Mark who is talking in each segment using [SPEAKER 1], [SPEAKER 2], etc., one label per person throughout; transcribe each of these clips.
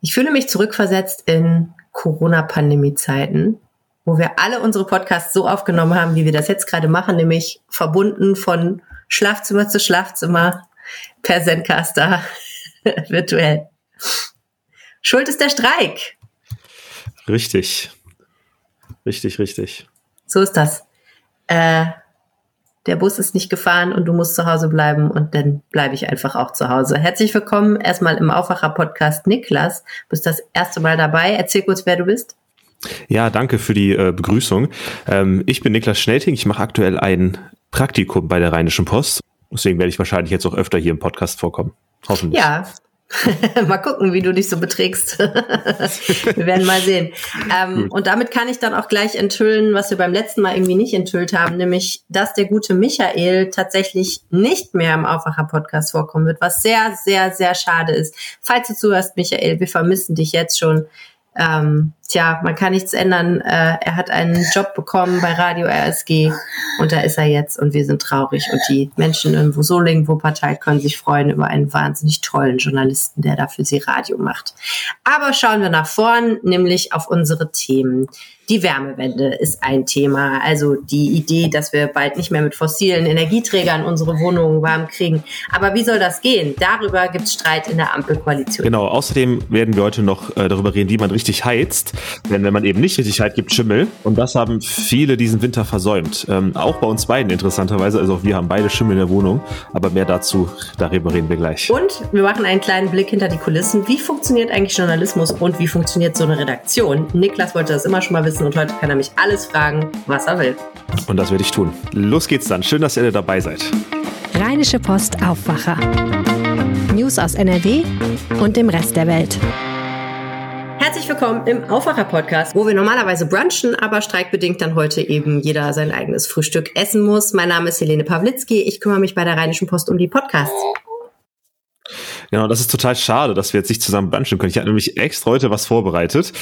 [SPEAKER 1] Ich fühle mich zurückversetzt in Corona-Pandemie-Zeiten, wo wir alle unsere Podcasts so aufgenommen haben, wie wir das jetzt gerade machen, nämlich verbunden von Schlafzimmer zu Schlafzimmer per Zencaster virtuell. Schuld ist der Streik.
[SPEAKER 2] Richtig. Richtig, richtig.
[SPEAKER 1] So ist das. Äh, der Bus ist nicht gefahren und du musst zu Hause bleiben und dann bleibe ich einfach auch zu Hause. Herzlich willkommen erstmal im Aufwacher-Podcast Niklas. Du bist das erste Mal dabei. Erzähl kurz, wer du bist.
[SPEAKER 2] Ja, danke für die äh, Begrüßung. Ähm, ich bin Niklas Schnelting. Ich mache aktuell ein Praktikum bei der Rheinischen Post. Deswegen werde ich wahrscheinlich jetzt auch öfter hier im Podcast vorkommen.
[SPEAKER 1] Hoffentlich. Ja, mal gucken, wie du dich so beträgst. wir werden mal sehen. Ähm, und damit kann ich dann auch gleich enthüllen, was wir beim letzten Mal irgendwie nicht enthüllt haben, nämlich, dass der gute Michael tatsächlich nicht mehr im Aufwacher-Podcast vorkommen wird, was sehr, sehr, sehr schade ist. Falls du zuhörst, Michael, wir vermissen dich jetzt schon. Ähm, tja, man kann nichts ändern. Äh, er hat einen Job bekommen bei Radio RSG und da ist er jetzt und wir sind traurig. Und die Menschen in Solingen, Wuppertal können sich freuen über einen wahnsinnig tollen Journalisten, der da für sie Radio macht. Aber schauen wir nach vorn, nämlich auf unsere Themen. Die Wärmewende ist ein Thema. Also die Idee, dass wir bald nicht mehr mit fossilen Energieträgern unsere Wohnungen warm kriegen. Aber wie soll das gehen? Darüber gibt es Streit in der Ampelkoalition.
[SPEAKER 2] Genau, außerdem werden wir heute noch äh, darüber reden, wie man richtig heizt. Denn wenn man eben nicht richtig heizt, gibt Schimmel. Und das haben viele diesen Winter versäumt. Ähm, auch bei uns beiden interessanterweise. Also wir haben beide Schimmel in der Wohnung. Aber mehr dazu, darüber reden wir gleich.
[SPEAKER 1] Und wir machen einen kleinen Blick hinter die Kulissen. Wie funktioniert eigentlich Journalismus und wie funktioniert so eine Redaktion? Niklas wollte das immer schon mal wissen wissen und heute kann er mich alles fragen, was er will.
[SPEAKER 2] Und das werde ich tun. Los geht's dann. Schön, dass ihr dabei seid.
[SPEAKER 3] Rheinische Post Aufwacher. News aus NRW und dem Rest der Welt.
[SPEAKER 1] Herzlich willkommen im Aufwacher-Podcast, wo wir normalerweise brunchen, aber streikbedingt dann heute eben jeder sein eigenes Frühstück essen muss. Mein Name ist Helene Pawlitzki. Ich kümmere mich bei der Rheinischen Post um die Podcasts.
[SPEAKER 2] Genau, das ist total schade, dass wir jetzt nicht zusammen brunchen können. Ich habe nämlich extra heute was vorbereitet.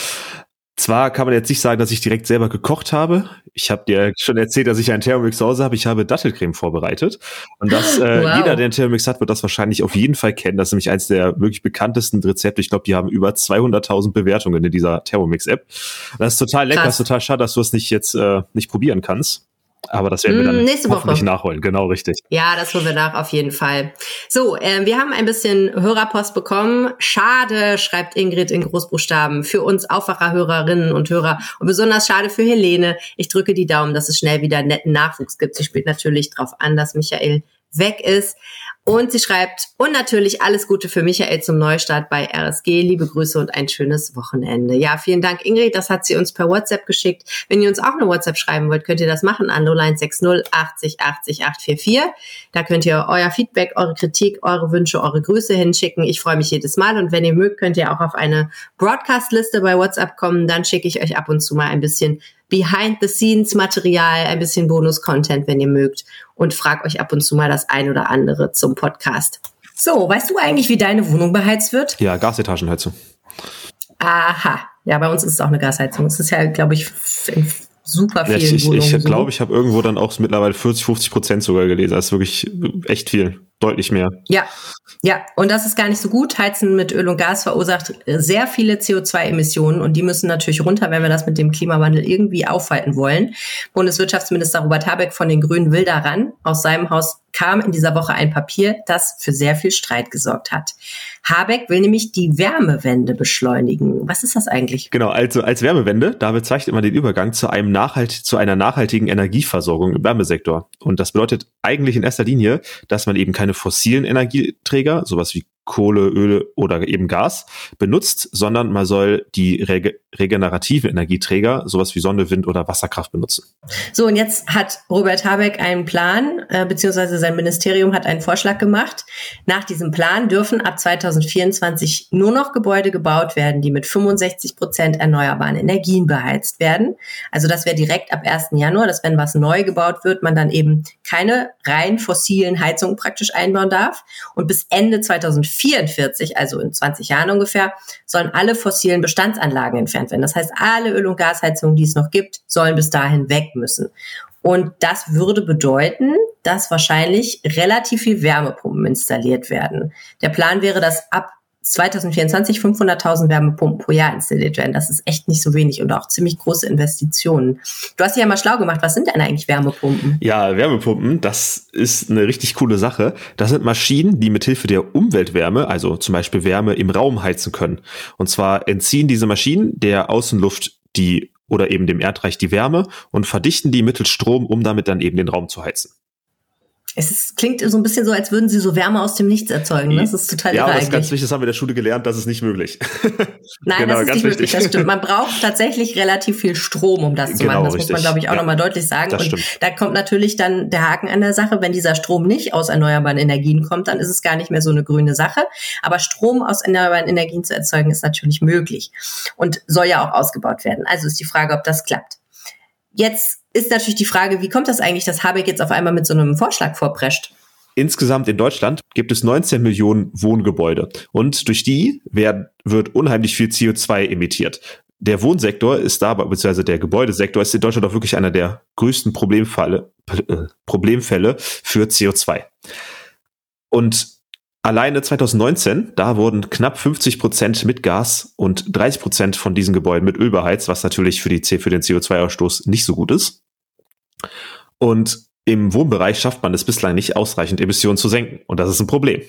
[SPEAKER 2] Zwar kann man jetzt nicht sagen, dass ich direkt selber gekocht habe. Ich habe dir schon erzählt, dass ich einen Thermomix zu Hause habe. Ich habe Dattelcreme vorbereitet. Und dass äh, wow. jeder, der einen Thermomix hat, wird das wahrscheinlich auf jeden Fall kennen. Das ist nämlich eines der wirklich bekanntesten Rezepte. Ich glaube, die haben über 200.000 Bewertungen in dieser Thermomix-App. Das ist total lecker. Krass. ist total schade, dass du es nicht jetzt äh, nicht probieren kannst. Aber das werden wir dann mm, nächste Woche hoffentlich nachholen. Genau, richtig.
[SPEAKER 1] Ja, das holen wir nach, auf jeden Fall. So, äh, wir haben ein bisschen Hörerpost bekommen. Schade, schreibt Ingrid in Großbuchstaben, für uns Aufwacherhörerinnen und Hörer. Und besonders schade für Helene. Ich drücke die Daumen, dass es schnell wieder netten Nachwuchs gibt. Sie spielt natürlich darauf an, dass Michael weg ist. Und sie schreibt, und natürlich alles Gute für Michael zum Neustart bei RSG. Liebe Grüße und ein schönes Wochenende. Ja, vielen Dank, Ingrid. Das hat sie uns per WhatsApp geschickt. Wenn ihr uns auch eine WhatsApp schreiben wollt, könnt ihr das machen an 0160 80 80 844. Da könnt ihr euer Feedback, eure Kritik, eure Wünsche, eure Grüße hinschicken. Ich freue mich jedes Mal. Und wenn ihr mögt, könnt ihr auch auf eine Broadcast-Liste bei WhatsApp kommen. Dann schicke ich euch ab und zu mal ein bisschen Behind-the-Scenes-Material, ein bisschen Bonus-Content, wenn ihr mögt. Und frag euch ab und zu mal das ein oder andere zum Podcast. So, weißt du eigentlich, wie deine Wohnung beheizt wird?
[SPEAKER 2] Ja, Gasetagenheizung.
[SPEAKER 1] Aha. Ja, bei uns ist es auch eine Gasheizung. Es ist ja, glaube ich, in super vielen ja,
[SPEAKER 2] ich, Ich, ich glaube, ich habe irgendwo dann auch mittlerweile 40, 50 Prozent sogar gelesen. Das ist wirklich echt viel deutlich mehr.
[SPEAKER 1] Ja, ja, und das ist gar nicht so gut. Heizen mit Öl und Gas verursacht sehr viele CO2-Emissionen und die müssen natürlich runter, wenn wir das mit dem Klimawandel irgendwie aufhalten wollen. Bundeswirtschaftsminister Robert Habeck von den Grünen will daran. Aus seinem Haus kam in dieser Woche ein Papier, das für sehr viel Streit gesorgt hat. Habeck will nämlich die Wärmewende beschleunigen. Was ist das eigentlich?
[SPEAKER 2] Genau, also als Wärmewende, da bezeichnet man den Übergang zu einem nachhalt, zu einer nachhaltigen Energieversorgung im Wärmesektor. Und das bedeutet eigentlich in erster Linie, dass man eben keine fossilen Energieträger, sowas wie Kohle, Öl oder eben Gas benutzt, sondern man soll die rege regenerativen Energieträger, sowas wie Sonne, Wind oder Wasserkraft benutzen.
[SPEAKER 1] So, und jetzt hat Robert Habeck einen Plan, äh, beziehungsweise sein Ministerium hat einen Vorschlag gemacht. Nach diesem Plan dürfen ab 2024 nur noch Gebäude gebaut werden, die mit 65 Prozent erneuerbaren Energien beheizt werden. Also das wäre direkt ab 1. Januar, dass wenn was neu gebaut wird, man dann eben keine rein fossilen Heizungen praktisch einbauen darf. Und bis Ende 2024 2044, also in 20 Jahren ungefähr, sollen alle fossilen Bestandsanlagen entfernt werden. Das heißt, alle Öl- und Gasheizungen, die es noch gibt, sollen bis dahin weg müssen. Und das würde bedeuten, dass wahrscheinlich relativ viel Wärmepumpen installiert werden. Der Plan wäre, dass ab 2024 500.000 Wärmepumpen pro Jahr installiert werden. Das ist echt nicht so wenig und auch ziemlich große Investitionen. Du hast dich ja mal schlau gemacht. Was sind denn eigentlich Wärmepumpen?
[SPEAKER 2] Ja, Wärmepumpen, das ist eine richtig coole Sache. Das sind Maschinen, die mithilfe der Umweltwärme, also zum Beispiel Wärme im Raum heizen können. Und zwar entziehen diese Maschinen der Außenluft die oder eben dem Erdreich die Wärme und verdichten die mittels Strom, um damit dann eben den Raum zu heizen.
[SPEAKER 1] Es ist, klingt so ein bisschen so, als würden sie so Wärme aus dem Nichts erzeugen. Ne? Das ist total
[SPEAKER 2] Ja, aber das ist ganz wichtig, das haben wir in der Schule gelernt, das ist nicht möglich.
[SPEAKER 1] Nein, genau, das ist nicht möglich, das stimmt. Man braucht tatsächlich relativ viel Strom, um das zu genau, machen. Das richtig. muss man, glaube ich, auch ja, nochmal deutlich sagen. Und stimmt. da kommt natürlich dann der Haken an der Sache, wenn dieser Strom nicht aus erneuerbaren Energien kommt, dann ist es gar nicht mehr so eine grüne Sache. Aber Strom aus erneuerbaren Energien zu erzeugen, ist natürlich möglich und soll ja auch ausgebaut werden. Also ist die Frage, ob das klappt. Jetzt ist natürlich die Frage, wie kommt das eigentlich, dass Habeck jetzt auf einmal mit so einem Vorschlag vorprescht?
[SPEAKER 2] Insgesamt in Deutschland gibt es 19 Millionen Wohngebäude und durch die werden, wird unheimlich viel CO2 emittiert. Der Wohnsektor ist da, beziehungsweise der Gebäudesektor ist in Deutschland auch wirklich einer der größten Problemfälle, äh, Problemfälle für CO2. Und Alleine 2019, da wurden knapp 50 Prozent mit Gas und 30 Prozent von diesen Gebäuden mit Öl beheizt, was natürlich für, die, für den CO2-Ausstoß nicht so gut ist. Und im Wohnbereich schafft man es bislang nicht, ausreichend Emissionen zu senken. Und das ist ein Problem.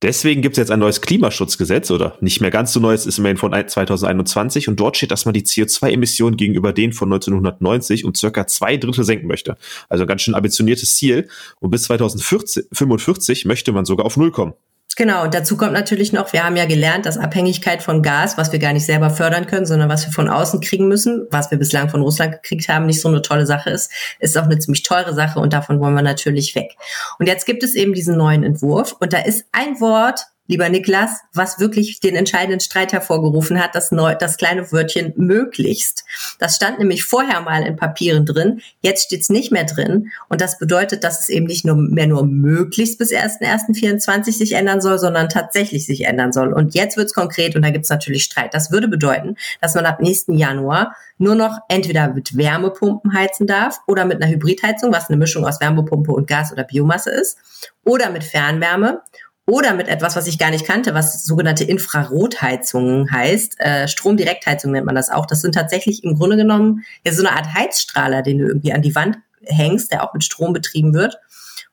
[SPEAKER 2] Deswegen gibt es jetzt ein neues Klimaschutzgesetz oder nicht mehr ganz so neues, ist immerhin von 2021 und dort steht, dass man die CO2-Emissionen gegenüber denen von 1990 um circa zwei Drittel senken möchte. Also ein ganz schön ambitioniertes Ziel. Und bis 2045 möchte man sogar auf Null kommen.
[SPEAKER 1] Genau, und dazu kommt natürlich noch, wir haben ja gelernt, dass Abhängigkeit von Gas, was wir gar nicht selber fördern können, sondern was wir von außen kriegen müssen, was wir bislang von Russland gekriegt haben, nicht so eine tolle Sache ist, ist auch eine ziemlich teure Sache und davon wollen wir natürlich weg. Und jetzt gibt es eben diesen neuen Entwurf und da ist ein Wort, lieber Niklas, was wirklich den entscheidenden Streit hervorgerufen hat, das, neu, das kleine Wörtchen möglichst. Das stand nämlich vorher mal in Papieren drin, jetzt steht es nicht mehr drin. Und das bedeutet, dass es eben nicht nur mehr nur möglichst bis 1.1.24 sich ändern soll, sondern tatsächlich sich ändern soll. Und jetzt wird es konkret und da gibt es natürlich Streit. Das würde bedeuten, dass man ab nächsten Januar nur noch entweder mit Wärmepumpen heizen darf oder mit einer Hybridheizung, was eine Mischung aus Wärmepumpe und Gas oder Biomasse ist, oder mit Fernwärme oder mit etwas, was ich gar nicht kannte, was sogenannte Infrarotheizungen heißt. Äh, Stromdirektheizung nennt man das auch. Das sind tatsächlich im Grunde genommen ja, so eine Art Heizstrahler, den du irgendwie an die Wand hängst, der auch mit Strom betrieben wird.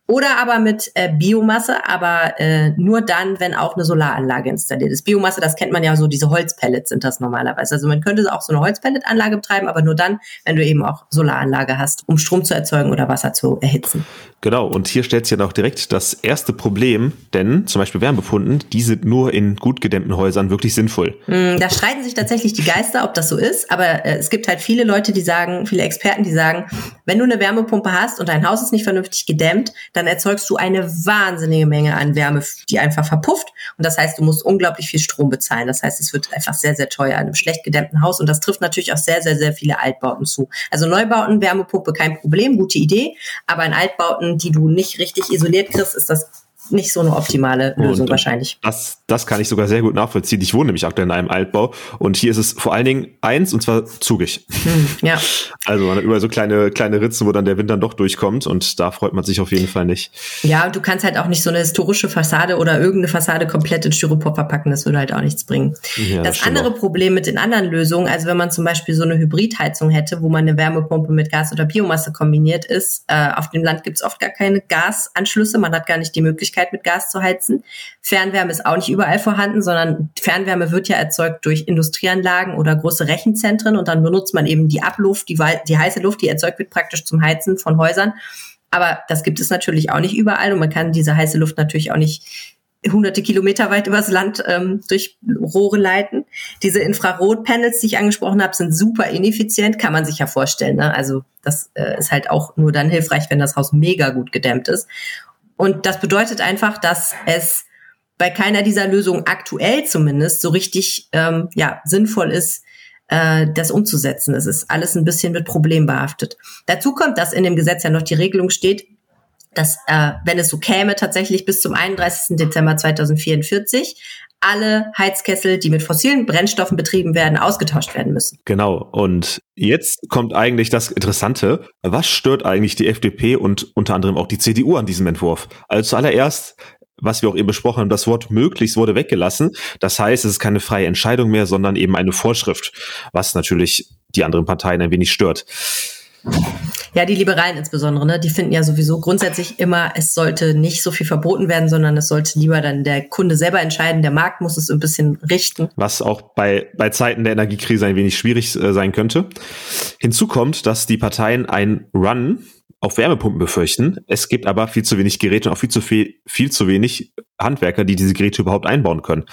[SPEAKER 1] Oder aber mit äh, Biomasse, aber äh, nur dann, wenn auch eine Solaranlage installiert ist. Biomasse, das kennt man ja so, diese Holzpellets sind das normalerweise. Also man könnte auch so eine Holzpelletanlage betreiben, aber nur dann, wenn du eben auch Solaranlage hast, um Strom zu erzeugen oder Wasser zu erhitzen.
[SPEAKER 2] Genau, und hier stellt sich ja auch direkt das erste Problem, denn zum Beispiel Wärmepunden, die sind nur in gut gedämmten Häusern wirklich sinnvoll.
[SPEAKER 1] Mm, da streiten sich tatsächlich die Geister, ob das so ist, aber äh, es gibt halt viele Leute, die sagen, viele Experten, die sagen, wenn du eine Wärmepumpe hast und dein Haus ist nicht vernünftig gedämmt, dann erzeugst du eine wahnsinnige Menge an Wärme, die einfach verpufft. Und das heißt, du musst unglaublich viel Strom bezahlen. Das heißt, es wird einfach sehr, sehr teuer in einem schlecht gedämmten Haus. Und das trifft natürlich auch sehr, sehr, sehr viele Altbauten zu. Also Neubauten, Wärmepumpe, kein Problem, gute Idee. Aber in Altbauten, die du nicht richtig isoliert kriegst, ist das nicht so eine optimale Lösung und wahrscheinlich.
[SPEAKER 2] Das, das kann ich sogar sehr gut nachvollziehen. Ich wohne nämlich aktuell in einem Altbau und hier ist es vor allen Dingen eins und zwar zugig. Hm, ja. Also man hat überall so kleine, kleine Ritzen, wo dann der Wind dann doch durchkommt und da freut man sich auf jeden Fall nicht.
[SPEAKER 1] Ja, und du kannst halt auch nicht so eine historische Fassade oder irgendeine Fassade komplett in Styropor verpacken, das würde halt auch nichts bringen. Ja, das andere auch. Problem mit den anderen Lösungen, also wenn man zum Beispiel so eine Hybridheizung hätte, wo man eine Wärmepumpe mit Gas oder Biomasse kombiniert ist, äh, auf dem Land gibt es oft gar keine Gasanschlüsse, man hat gar nicht die Möglichkeit, Möglichkeit, mit Gas zu heizen. Fernwärme ist auch nicht überall vorhanden, sondern Fernwärme wird ja erzeugt durch Industrieanlagen oder große Rechenzentren und dann benutzt man eben die Abluft, die, die heiße Luft, die erzeugt wird praktisch zum Heizen von Häusern. Aber das gibt es natürlich auch nicht überall und man kann diese heiße Luft natürlich auch nicht hunderte Kilometer weit übers Land ähm, durch Rohre leiten. Diese Infrarotpanels, die ich angesprochen habe, sind super ineffizient, kann man sich ja vorstellen. Ne? Also das äh, ist halt auch nur dann hilfreich, wenn das Haus mega gut gedämmt ist. Und das bedeutet einfach, dass es bei keiner dieser Lösungen aktuell zumindest so richtig ähm, ja, sinnvoll ist, äh, das umzusetzen. Es ist alles ein bisschen mit Problem behaftet. Dazu kommt, dass in dem Gesetz ja noch die Regelung steht, dass, äh, wenn es so käme, tatsächlich bis zum 31. Dezember 2044 alle Heizkessel, die mit fossilen Brennstoffen betrieben werden, ausgetauscht werden müssen.
[SPEAKER 2] Genau. Und jetzt kommt eigentlich das Interessante. Was stört eigentlich die FDP und unter anderem auch die CDU an diesem Entwurf? Also zuallererst was wir auch eben besprochen haben, das Wort möglichst wurde weggelassen. Das heißt, es ist keine freie Entscheidung mehr, sondern eben eine Vorschrift, was natürlich die anderen Parteien ein wenig stört.
[SPEAKER 1] Ja, die Liberalen insbesondere, ne? die finden ja sowieso grundsätzlich immer, es sollte nicht so viel verboten werden, sondern es sollte lieber dann der Kunde selber entscheiden. Der Markt muss es ein bisschen richten.
[SPEAKER 2] Was auch bei, bei Zeiten der Energiekrise ein wenig schwierig äh, sein könnte. Hinzu kommt, dass die Parteien ein Run auf Wärmepumpen befürchten. Es gibt aber viel zu wenig Geräte und auch viel zu viel, viel zu wenig Handwerker, die diese Geräte überhaupt einbauen können.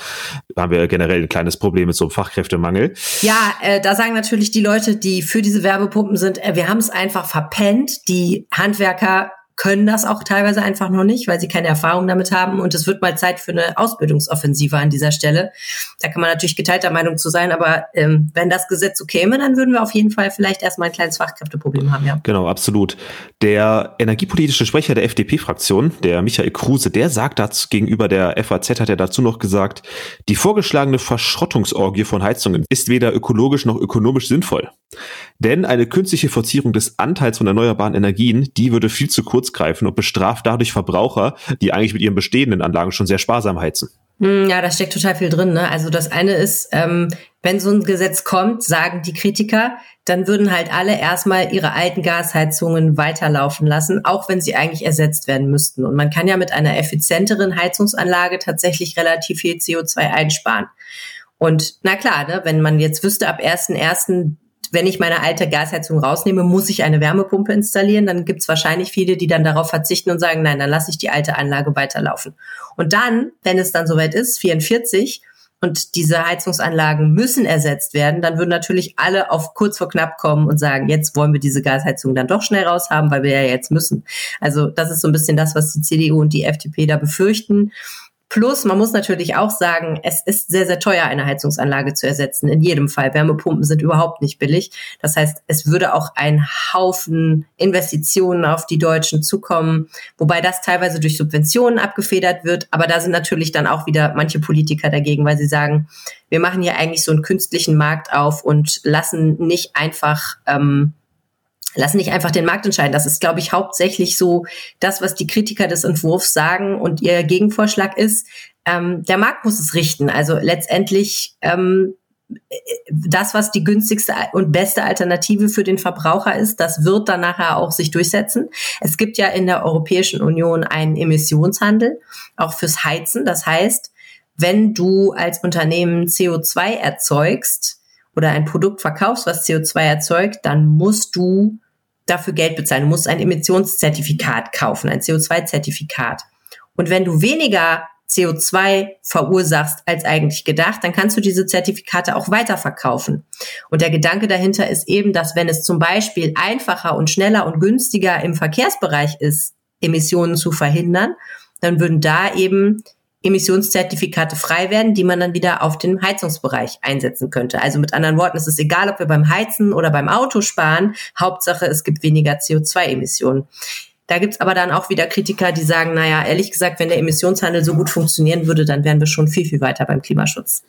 [SPEAKER 2] Da haben wir generell ein kleines Problem mit so einem Fachkräftemangel.
[SPEAKER 1] Ja, äh, da sagen natürlich die Leute, die für diese Wärmepumpen sind, äh, wir haben es einfach verpennt. Die Handwerker können das auch teilweise einfach noch nicht, weil sie keine Erfahrung damit haben. Und es wird mal Zeit für eine Ausbildungsoffensive an dieser Stelle. Da kann man natürlich geteilter Meinung zu sein, aber ähm, wenn das Gesetz so käme, dann würden wir auf jeden Fall vielleicht erstmal ein kleines Fachkräfteproblem haben, ja.
[SPEAKER 2] Genau, absolut. Der energiepolitische Sprecher der FDP-Fraktion, der Michael Kruse, der sagt dazu gegenüber der FAZ, hat er dazu noch gesagt, die vorgeschlagene Verschrottungsorgie von Heizungen ist weder ökologisch noch ökonomisch sinnvoll. Denn eine künstliche Verzierung des Anteils von erneuerbaren Energien, die würde viel zu kurz greifen und bestraft dadurch Verbraucher, die eigentlich mit ihren bestehenden Anlagen schon sehr sparsam heizen.
[SPEAKER 1] Hm, ja, da steckt total viel drin. Ne? Also das eine ist, ähm, wenn so ein Gesetz kommt, sagen die Kritiker, dann würden halt alle erstmal ihre alten Gasheizungen weiterlaufen lassen, auch wenn sie eigentlich ersetzt werden müssten. Und man kann ja mit einer effizienteren Heizungsanlage tatsächlich relativ viel CO2 einsparen. Und na klar, ne, wenn man jetzt wüsste, ab 1.1 wenn ich meine alte Gasheizung rausnehme, muss ich eine Wärmepumpe installieren. Dann gibt es wahrscheinlich viele, die dann darauf verzichten und sagen, nein, dann lasse ich die alte Anlage weiterlaufen. Und dann, wenn es dann soweit ist, 44, und diese Heizungsanlagen müssen ersetzt werden, dann würden natürlich alle auf kurz vor knapp kommen und sagen, jetzt wollen wir diese Gasheizung dann doch schnell raushaben, weil wir ja jetzt müssen. Also das ist so ein bisschen das, was die CDU und die FDP da befürchten. Plus, man muss natürlich auch sagen, es ist sehr, sehr teuer, eine Heizungsanlage zu ersetzen. In jedem Fall. Wärmepumpen sind überhaupt nicht billig. Das heißt, es würde auch ein Haufen Investitionen auf die Deutschen zukommen, wobei das teilweise durch Subventionen abgefedert wird. Aber da sind natürlich dann auch wieder manche Politiker dagegen, weil sie sagen, wir machen hier eigentlich so einen künstlichen Markt auf und lassen nicht einfach ähm, lassen nicht einfach den Markt entscheiden. Das ist, glaube ich, hauptsächlich so das, was die Kritiker des Entwurfs sagen und ihr Gegenvorschlag ist. Ähm, der Markt muss es richten. Also letztendlich ähm, das, was die günstigste und beste Alternative für den Verbraucher ist, das wird dann nachher auch sich durchsetzen. Es gibt ja in der Europäischen Union einen Emissionshandel, auch fürs Heizen. Das heißt, wenn du als Unternehmen CO2 erzeugst oder ein Produkt verkaufst, was CO2 erzeugt, dann musst du dafür Geld bezahlen. Du musst ein Emissionszertifikat kaufen, ein CO2-Zertifikat. Und wenn du weniger CO2 verursachst als eigentlich gedacht, dann kannst du diese Zertifikate auch weiterverkaufen. Und der Gedanke dahinter ist eben, dass wenn es zum Beispiel einfacher und schneller und günstiger im Verkehrsbereich ist, Emissionen zu verhindern, dann würden da eben Emissionszertifikate frei werden, die man dann wieder auf den Heizungsbereich einsetzen könnte. Also mit anderen Worten, es ist egal, ob wir beim Heizen oder beim Auto sparen. Hauptsache, es gibt weniger CO2-Emissionen. Da gibt's aber dann auch wieder Kritiker, die sagen, naja, ehrlich gesagt, wenn der Emissionshandel so gut funktionieren würde, dann wären wir schon viel, viel weiter beim Klimaschutz.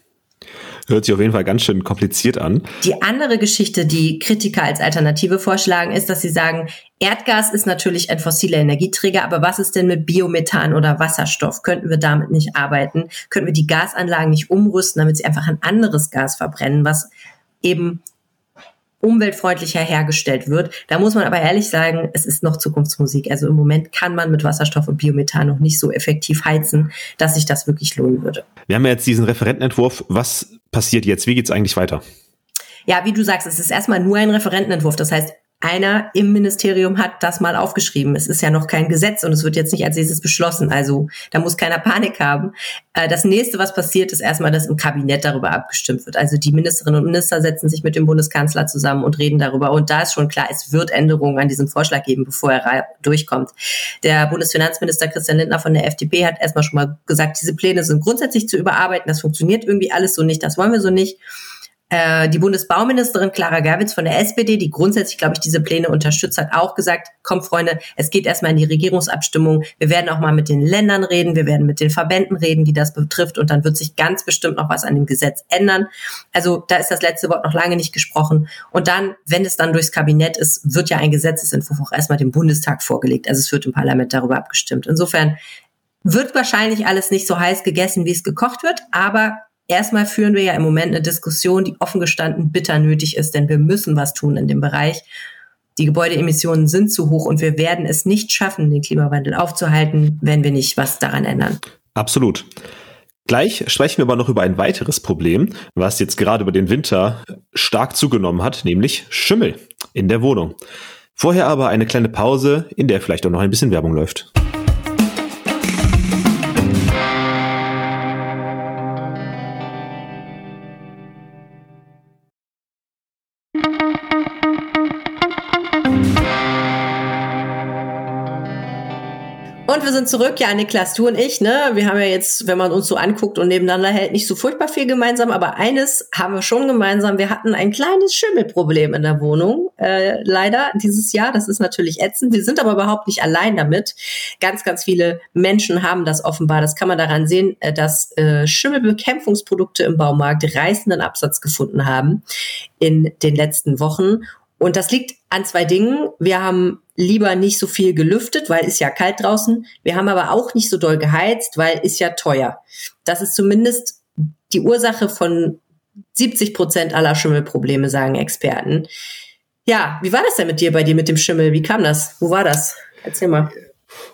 [SPEAKER 2] Hört sich auf jeden Fall ganz schön kompliziert an.
[SPEAKER 1] Die andere Geschichte, die Kritiker als Alternative vorschlagen, ist, dass sie sagen, Erdgas ist natürlich ein fossiler Energieträger, aber was ist denn mit Biomethan oder Wasserstoff? Könnten wir damit nicht arbeiten? Könnten wir die Gasanlagen nicht umrüsten, damit sie einfach ein anderes Gas verbrennen, was eben umweltfreundlicher hergestellt wird. Da muss man aber ehrlich sagen, es ist noch Zukunftsmusik. Also im Moment kann man mit Wasserstoff und Biomethan noch nicht so effektiv heizen, dass sich das wirklich lohnen würde.
[SPEAKER 2] Wir haben ja jetzt diesen Referentenentwurf. Was passiert jetzt? Wie geht es eigentlich weiter?
[SPEAKER 1] Ja, wie du sagst, es ist erstmal nur ein Referentenentwurf. Das heißt, einer im Ministerium hat das mal aufgeschrieben. Es ist ja noch kein Gesetz und es wird jetzt nicht als nächstes beschlossen. Also da muss keiner Panik haben. Äh, das nächste, was passiert, ist erstmal, dass im Kabinett darüber abgestimmt wird. Also die Ministerinnen und Minister setzen sich mit dem Bundeskanzler zusammen und reden darüber. Und da ist schon klar, es wird Änderungen an diesem Vorschlag geben, bevor er durchkommt. Der Bundesfinanzminister Christian Lindner von der FDP hat erstmal schon mal gesagt, diese Pläne sind grundsätzlich zu überarbeiten. Das funktioniert irgendwie alles so nicht. Das wollen wir so nicht. Äh, die Bundesbauministerin Clara Gerwitz von der SPD, die grundsätzlich, glaube ich, diese Pläne unterstützt, hat auch gesagt, komm Freunde, es geht erstmal in die Regierungsabstimmung. Wir werden auch mal mit den Ländern reden, wir werden mit den Verbänden reden, die das betrifft und dann wird sich ganz bestimmt noch was an dem Gesetz ändern. Also da ist das letzte Wort noch lange nicht gesprochen. Und dann, wenn es dann durchs Kabinett ist, wird ja ein Gesetzesentwurf auch erstmal dem Bundestag vorgelegt. Also es wird im Parlament darüber abgestimmt. Insofern Wird wahrscheinlich alles nicht so heiß gegessen, wie es gekocht wird, aber erstmal führen wir ja im Moment eine Diskussion, die offen gestanden bitter nötig ist, denn wir müssen was tun in dem Bereich. Die Gebäudeemissionen sind zu hoch und wir werden es nicht schaffen, den Klimawandel aufzuhalten, wenn wir nicht was daran ändern.
[SPEAKER 2] Absolut. Gleich sprechen wir aber noch über ein weiteres Problem, was jetzt gerade über den Winter stark zugenommen hat, nämlich Schimmel in der Wohnung. Vorher aber eine kleine Pause, in der vielleicht auch noch ein bisschen Werbung läuft.
[SPEAKER 1] Sind zurück, ja, Niklas, du und ich, ne? Wir haben ja jetzt, wenn man uns so anguckt und nebeneinander hält, nicht so furchtbar viel gemeinsam, aber eines haben wir schon gemeinsam. Wir hatten ein kleines Schimmelproblem in der Wohnung, äh, leider dieses Jahr. Das ist natürlich ätzend. Wir sind aber überhaupt nicht allein damit. Ganz, ganz viele Menschen haben das offenbar. Das kann man daran sehen, äh, dass äh, Schimmelbekämpfungsprodukte im Baumarkt reißenden Absatz gefunden haben in den letzten Wochen. Und das liegt an zwei Dingen. Wir haben lieber nicht so viel gelüftet, weil ist ja kalt draußen. Wir haben aber auch nicht so doll geheizt, weil ist ja teuer. Das ist zumindest die Ursache von 70 Prozent aller Schimmelprobleme, sagen Experten. Ja, wie war das denn mit dir bei dir mit dem Schimmel? Wie kam das? Wo war das? Erzähl mal.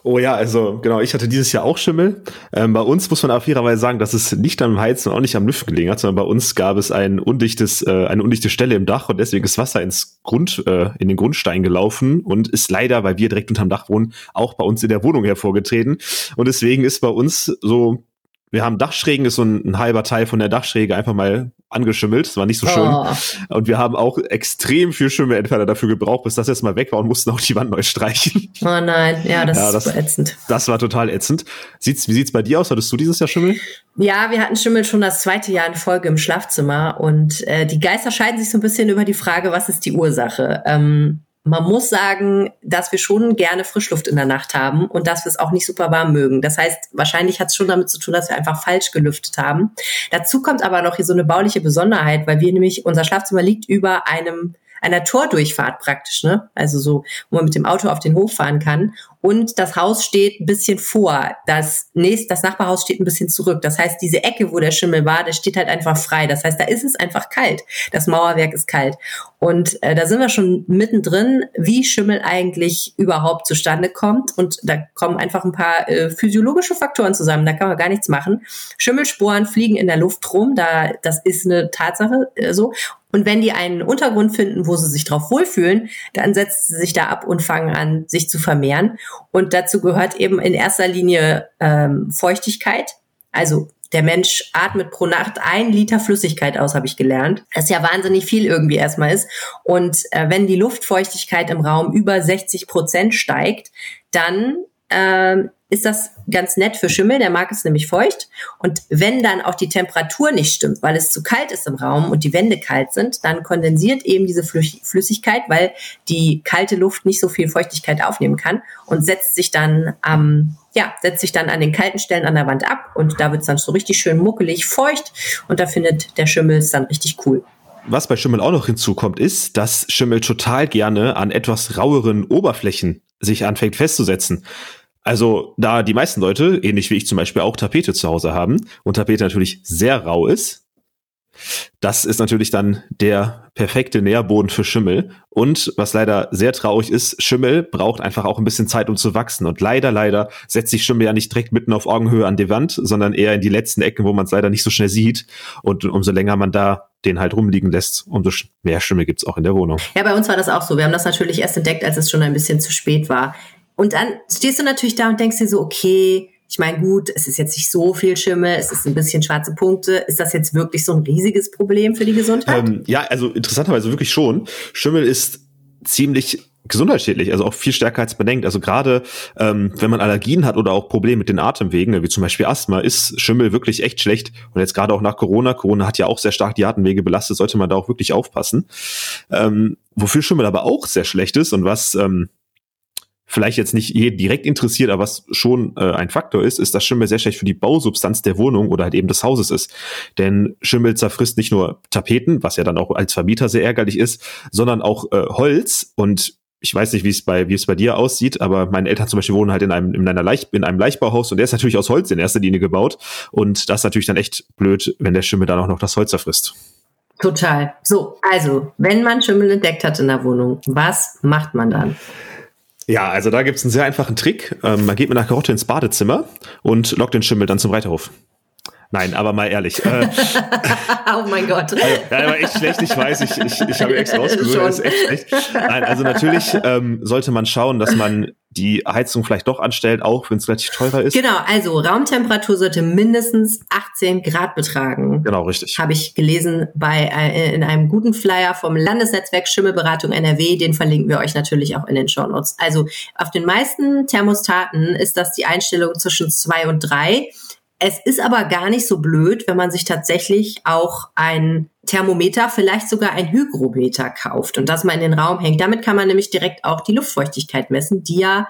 [SPEAKER 2] Oh ja, also genau, ich hatte dieses Jahr auch Schimmel. Ähm, bei uns muss man auf fairerweise sagen, dass es nicht am Heizen und auch nicht am Lüften gelegen hat, sondern bei uns gab es ein undichtes, äh, eine undichte Stelle im Dach und deswegen ist Wasser ins Grund, äh, in den Grundstein gelaufen und ist leider, weil wir direkt unterm Dach wohnen, auch bei uns in der Wohnung hervorgetreten. Und deswegen ist bei uns so wir haben Dachschrägen, ist so ein, ein, halber Teil von der Dachschräge einfach mal angeschimmelt. Das war nicht so schön. Oh. Und wir haben auch extrem viel Schimmelentferner dafür gebraucht, bis das jetzt mal weg war und mussten auch die Wand neu streichen.
[SPEAKER 1] Oh nein, ja, das, ja, das ist ätzend.
[SPEAKER 2] Das war total ätzend. Sieht's, wie sieht's bei dir aus? Hattest du dieses Jahr Schimmel?
[SPEAKER 1] Ja, wir hatten Schimmel schon das zweite Jahr in Folge im Schlafzimmer und äh, die Geister scheiden sich so ein bisschen über die Frage, was ist die Ursache? Ähm, man muss sagen, dass wir schon gerne Frischluft in der Nacht haben und dass wir es auch nicht super warm mögen. Das heißt, wahrscheinlich hat es schon damit zu tun, dass wir einfach falsch gelüftet haben. Dazu kommt aber noch hier so eine bauliche Besonderheit, weil wir nämlich, unser Schlafzimmer liegt über einem einer Tordurchfahrt praktisch, ne? Also so, wo man mit dem Auto auf den Hof fahren kann. Und das Haus steht ein bisschen vor. Das nächste, das Nachbarhaus steht ein bisschen zurück. Das heißt, diese Ecke, wo der Schimmel war, der steht halt einfach frei. Das heißt, da ist es einfach kalt. Das Mauerwerk ist kalt. Und äh, da sind wir schon mittendrin, wie Schimmel eigentlich überhaupt zustande kommt. Und da kommen einfach ein paar äh, physiologische Faktoren zusammen. Da kann man gar nichts machen. Schimmelsporen fliegen in der Luft rum. Da, das ist eine Tatsache äh, so. Und wenn die einen Untergrund finden, wo sie sich drauf wohlfühlen, dann setzen sie sich da ab und fangen an, sich zu vermehren. Und dazu gehört eben in erster Linie ähm, Feuchtigkeit. Also der Mensch atmet pro Nacht ein Liter Flüssigkeit aus, habe ich gelernt. Das ja wahnsinnig viel irgendwie erstmal ist. Und äh, wenn die Luftfeuchtigkeit im Raum über 60 Prozent steigt, dann äh, ist das ganz nett für Schimmel, der mag es nämlich feucht. Und wenn dann auch die Temperatur nicht stimmt, weil es zu kalt ist im Raum und die Wände kalt sind, dann kondensiert eben diese Flüssigkeit, weil die kalte Luft nicht so viel Feuchtigkeit aufnehmen kann und setzt sich dann am, ja, setzt sich dann an den kalten Stellen an der Wand ab und da wird es dann so richtig schön muckelig feucht und da findet der Schimmel es dann richtig cool.
[SPEAKER 2] Was bei Schimmel auch noch hinzukommt, ist, dass Schimmel total gerne an etwas raueren Oberflächen sich anfängt festzusetzen. Also, da die meisten Leute, ähnlich wie ich zum Beispiel auch Tapete zu Hause haben und Tapete natürlich sehr rau ist, das ist natürlich dann der perfekte Nährboden für Schimmel. Und was leider sehr traurig ist, Schimmel braucht einfach auch ein bisschen Zeit, um zu wachsen. Und leider, leider setzt sich Schimmel ja nicht direkt mitten auf Augenhöhe an die Wand, sondern eher in die letzten Ecken, wo man es leider nicht so schnell sieht. Und umso länger man da den halt rumliegen lässt, umso mehr Schimmel gibt's auch in der Wohnung.
[SPEAKER 1] Ja, bei uns war das auch so. Wir haben das natürlich erst entdeckt, als es schon ein bisschen zu spät war. Und dann stehst du natürlich da und denkst dir so, okay, ich meine, gut, es ist jetzt nicht so viel Schimmel, es ist ein bisschen schwarze Punkte. Ist das jetzt wirklich so ein riesiges Problem für die Gesundheit?
[SPEAKER 2] Ähm, ja, also interessanterweise wirklich schon. Schimmel ist ziemlich gesundheitsschädlich, also auch viel stärker als man denkt. Also gerade ähm, wenn man Allergien hat oder auch Probleme mit den Atemwegen, wie zum Beispiel Asthma, ist Schimmel wirklich echt schlecht. Und jetzt gerade auch nach Corona, Corona hat ja auch sehr stark die Atemwege belastet, sollte man da auch wirklich aufpassen. Ähm, wofür Schimmel aber auch sehr schlecht ist und was ähm, vielleicht jetzt nicht jeden direkt interessiert, aber was schon äh, ein Faktor ist, ist, dass Schimmel sehr schlecht für die Bausubstanz der Wohnung oder halt eben des Hauses ist. Denn Schimmel zerfrisst nicht nur Tapeten, was ja dann auch als Vermieter sehr ärgerlich ist, sondern auch äh, Holz und ich weiß nicht, wie es bei, wie es bei dir aussieht, aber meine Eltern zum Beispiel wohnen halt in einem, in einer Leicht, in einem Leichtbauhaus und der ist natürlich aus Holz in erster Linie gebaut. Und das ist natürlich dann echt blöd, wenn der Schimmel dann auch noch das Holz zerfrisst.
[SPEAKER 1] Total. So, also, wenn man Schimmel entdeckt hat in der Wohnung, was macht man dann?
[SPEAKER 2] Ja, also da gibt's einen sehr einfachen Trick. Ähm, man geht mit einer Karotte ins Badezimmer und lockt den Schimmel dann zum Reiterhof. Nein, aber mal ehrlich. Äh,
[SPEAKER 1] oh mein Gott.
[SPEAKER 2] Also, ja, aber echt schlecht, ich weiß, ich, ich, ich habe extra ausgesucht, das ist echt schlecht. Nein, also natürlich ähm, sollte man schauen, dass man die Heizung vielleicht doch anstellt, auch wenn es relativ teurer ist.
[SPEAKER 1] Genau, also Raumtemperatur sollte mindestens 18 Grad betragen.
[SPEAKER 2] Genau, richtig.
[SPEAKER 1] Habe ich gelesen bei äh, in einem guten Flyer vom Landesnetzwerk Schimmelberatung NRW, den verlinken wir euch natürlich auch in den Show Notes. Also auf den meisten Thermostaten ist das die Einstellung zwischen zwei und drei. Es ist aber gar nicht so blöd, wenn man sich tatsächlich auch ein Thermometer, vielleicht sogar ein Hygrometer kauft und das mal in den Raum hängt. Damit kann man nämlich direkt auch die Luftfeuchtigkeit messen, die ja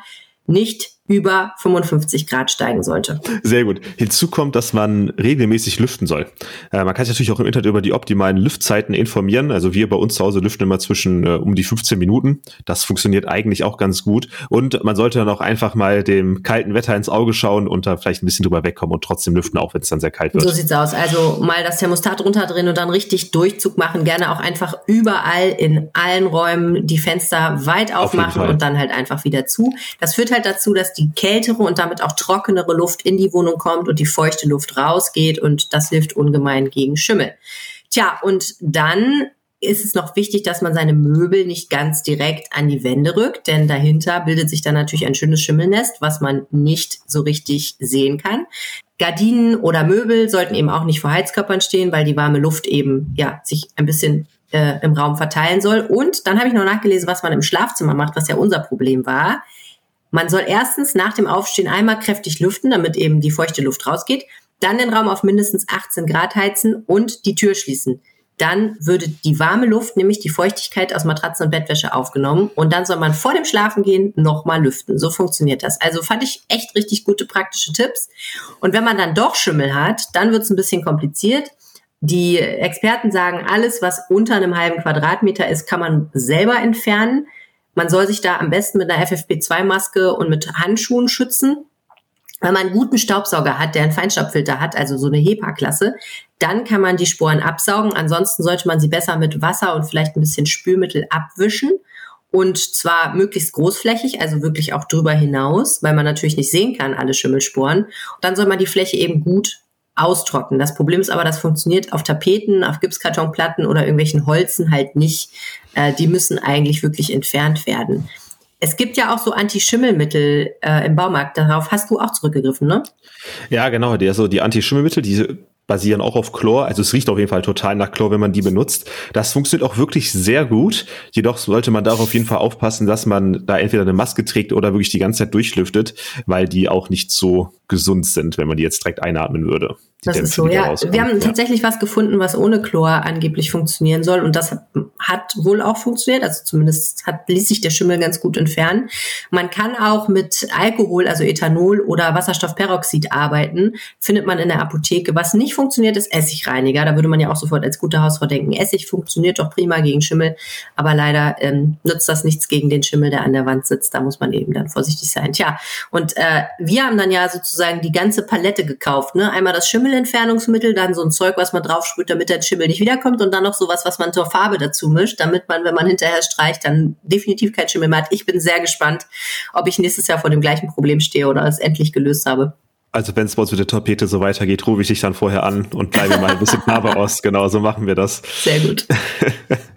[SPEAKER 1] nicht über 55 Grad steigen sollte.
[SPEAKER 2] Sehr gut. Hinzu kommt, dass man regelmäßig lüften soll. Äh, man kann sich natürlich auch im Internet über die optimalen Lüftzeiten informieren. Also wir bei uns zu Hause lüften immer zwischen äh, um die 15 Minuten. Das funktioniert eigentlich auch ganz gut. Und man sollte dann auch einfach mal dem kalten Wetter ins Auge schauen und da vielleicht ein bisschen drüber wegkommen und trotzdem lüften, auch wenn es dann sehr kalt wird.
[SPEAKER 1] So sieht's aus. Also mal das Thermostat runterdrehen und dann richtig Durchzug machen. Gerne auch einfach überall in allen Räumen die Fenster weit aufmachen Auf und dann halt einfach wieder zu. Das führt halt dazu, dass die kältere und damit auch trockenere Luft in die Wohnung kommt und die feuchte Luft rausgeht und das hilft ungemein gegen Schimmel. Tja, und dann ist es noch wichtig, dass man seine Möbel nicht ganz direkt an die Wände rückt, denn dahinter bildet sich dann natürlich ein schönes Schimmelnest, was man nicht so richtig sehen kann. Gardinen oder Möbel sollten eben auch nicht vor Heizkörpern stehen, weil die warme Luft eben ja sich ein bisschen äh, im Raum verteilen soll. Und dann habe ich noch nachgelesen, was man im Schlafzimmer macht, was ja unser Problem war. Man soll erstens nach dem Aufstehen einmal kräftig lüften, damit eben die feuchte Luft rausgeht, dann den Raum auf mindestens 18 Grad heizen und die Tür schließen. Dann würde die warme Luft, nämlich die Feuchtigkeit aus Matratzen und Bettwäsche aufgenommen und dann soll man vor dem Schlafengehen nochmal lüften. So funktioniert das. Also fand ich echt richtig gute praktische Tipps. Und wenn man dann doch Schimmel hat, dann wird es ein bisschen kompliziert. Die Experten sagen, alles, was unter einem halben Quadratmeter ist, kann man selber entfernen. Man soll sich da am besten mit einer FFP2-Maske und mit Handschuhen schützen. Wenn man einen guten Staubsauger hat, der einen Feinstaubfilter hat, also so eine HEPA-Klasse, dann kann man die Sporen absaugen. Ansonsten sollte man sie besser mit Wasser und vielleicht ein bisschen Spülmittel abwischen. Und zwar möglichst großflächig, also wirklich auch drüber hinaus, weil man natürlich nicht sehen kann, alle Schimmelsporen. Und dann soll man die Fläche eben gut austrocknen. Das Problem ist aber, das funktioniert auf Tapeten, auf Gipskartonplatten oder irgendwelchen Holzen halt nicht. Äh, die müssen eigentlich wirklich entfernt werden. Es gibt ja auch so Anti-Schimmelmittel äh, im Baumarkt. Darauf hast du auch zurückgegriffen, ne?
[SPEAKER 2] Ja, genau. Die, also die Anti-Schimmelmittel, die basieren auch auf Chlor. Also es riecht auf jeden Fall total nach Chlor, wenn man die benutzt. Das funktioniert auch wirklich sehr gut. Jedoch sollte man darauf auf jeden Fall aufpassen, dass man da entweder eine Maske trägt oder wirklich die ganze Zeit durchlüftet, weil die auch nicht so gesund sind, wenn man die jetzt direkt einatmen würde.
[SPEAKER 1] Das ist so, ja. Wir haben ja. tatsächlich was gefunden, was ohne Chlor angeblich funktionieren soll. Und das hat wohl auch funktioniert. Also zumindest hat, ließ sich der Schimmel ganz gut entfernen. Man kann auch mit Alkohol, also Ethanol oder Wasserstoffperoxid arbeiten. Findet man in der Apotheke. Was nicht funktioniert, ist Essigreiniger. Da würde man ja auch sofort als gute Hausfrau denken, Essig funktioniert doch prima gegen Schimmel. Aber leider ähm, nutzt das nichts gegen den Schimmel, der an der Wand sitzt. Da muss man eben dann vorsichtig sein. Tja, und äh, wir haben dann ja sozusagen die ganze Palette gekauft. Ne? Einmal das Schimmel Schimmelentfernungsmittel, dann so ein Zeug, was man draufsprüht, damit der Schimmel nicht wiederkommt und dann noch sowas, was man zur Farbe dazu mischt, damit man, wenn man hinterher streicht, dann definitiv kein Schimmel mehr hat. Ich bin sehr gespannt, ob ich nächstes Jahr vor dem gleichen Problem stehe oder es endlich gelöst habe.
[SPEAKER 2] Also wenn es bei uns mit der Torpede so weitergeht, rufe ich dich dann vorher an und bleibe mal ein bisschen Farbe aus. Genau, so machen wir das.
[SPEAKER 1] Sehr gut.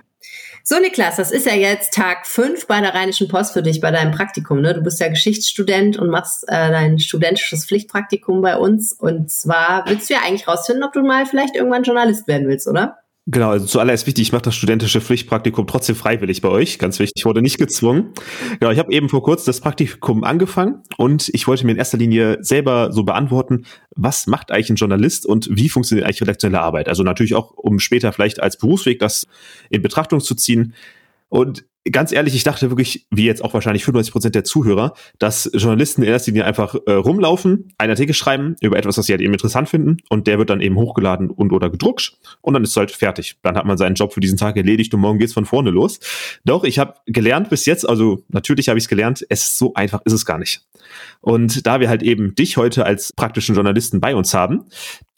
[SPEAKER 1] So, Niklas, das ist ja jetzt Tag fünf bei der Rheinischen Post für dich, bei deinem Praktikum. Ne? Du bist ja Geschichtsstudent und machst äh, dein studentisches Pflichtpraktikum bei uns. Und zwar willst du ja eigentlich rausfinden, ob du mal vielleicht irgendwann Journalist werden willst, oder?
[SPEAKER 2] Genau, also zuallererst wichtig, ich mache das studentische Pflichtpraktikum trotzdem freiwillig bei euch. Ganz wichtig, ich wurde nicht gezwungen. Genau, ich habe eben vor kurzem das Praktikum angefangen und ich wollte mir in erster Linie selber so beantworten, was macht eigentlich ein Journalist und wie funktioniert eigentlich redaktionelle Arbeit? Also natürlich auch, um später vielleicht als Berufsweg das in Betrachtung zu ziehen. Und ganz ehrlich, ich dachte wirklich, wie jetzt auch wahrscheinlich 95 Prozent der Zuhörer, dass Journalisten in erster Linie einfach äh, rumlaufen, einen Artikel schreiben über etwas, was sie halt eben interessant finden und der wird dann eben hochgeladen und oder gedruckt und dann ist es halt fertig. Dann hat man seinen Job für diesen Tag erledigt und morgen geht's von vorne los. Doch, ich habe gelernt bis jetzt, also natürlich habe ich es gelernt, es ist so einfach ist es gar nicht. Und da wir halt eben dich heute als praktischen Journalisten bei uns haben,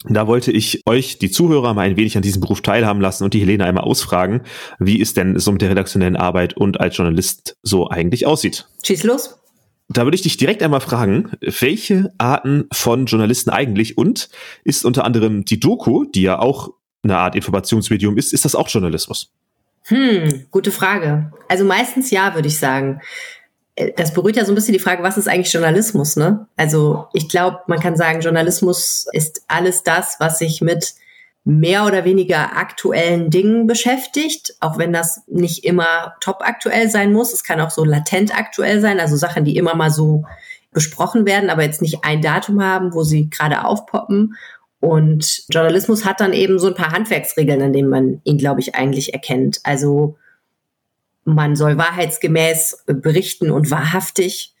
[SPEAKER 2] da wollte ich euch, die Zuhörer, mal ein wenig an diesem Beruf teilhaben lassen und die Helene einmal ausfragen, wie es denn so mit der redaktionellen Arbeit und als Journalist so eigentlich aussieht.
[SPEAKER 1] Schieß los.
[SPEAKER 2] Da würde ich dich direkt einmal fragen, welche Arten von Journalisten eigentlich und ist unter anderem die Doku, die ja auch eine Art Informationsmedium ist, ist das auch Journalismus?
[SPEAKER 1] Hm, gute Frage. Also meistens ja, würde ich sagen. Äh, das berührt ja so ein bisschen die Frage, was ist eigentlich Journalismus, ne? Also ich glaube, man kann sagen, Journalismus ist alles das, was sich mit mehr oder weniger aktuellen Dingen beschäftigt, auch wenn das nicht immer top aktuell sein muss. Es kann auch so latent aktuell sein, also Sachen, die immer mal so besprochen werden, aber jetzt nicht ein Datum haben, wo sie gerade aufpoppen. Und Journalismus hat dann eben so ein paar Handwerksregeln, an denen man ihn, glaube ich, eigentlich erkennt. Also man soll wahrheitsgemäß berichten und wahrhaftig.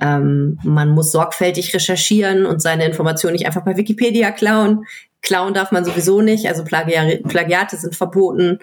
[SPEAKER 1] Ähm, man muss sorgfältig recherchieren und seine Informationen nicht einfach bei Wikipedia klauen. Klauen darf man sowieso nicht, also Plagiari Plagiate sind verboten.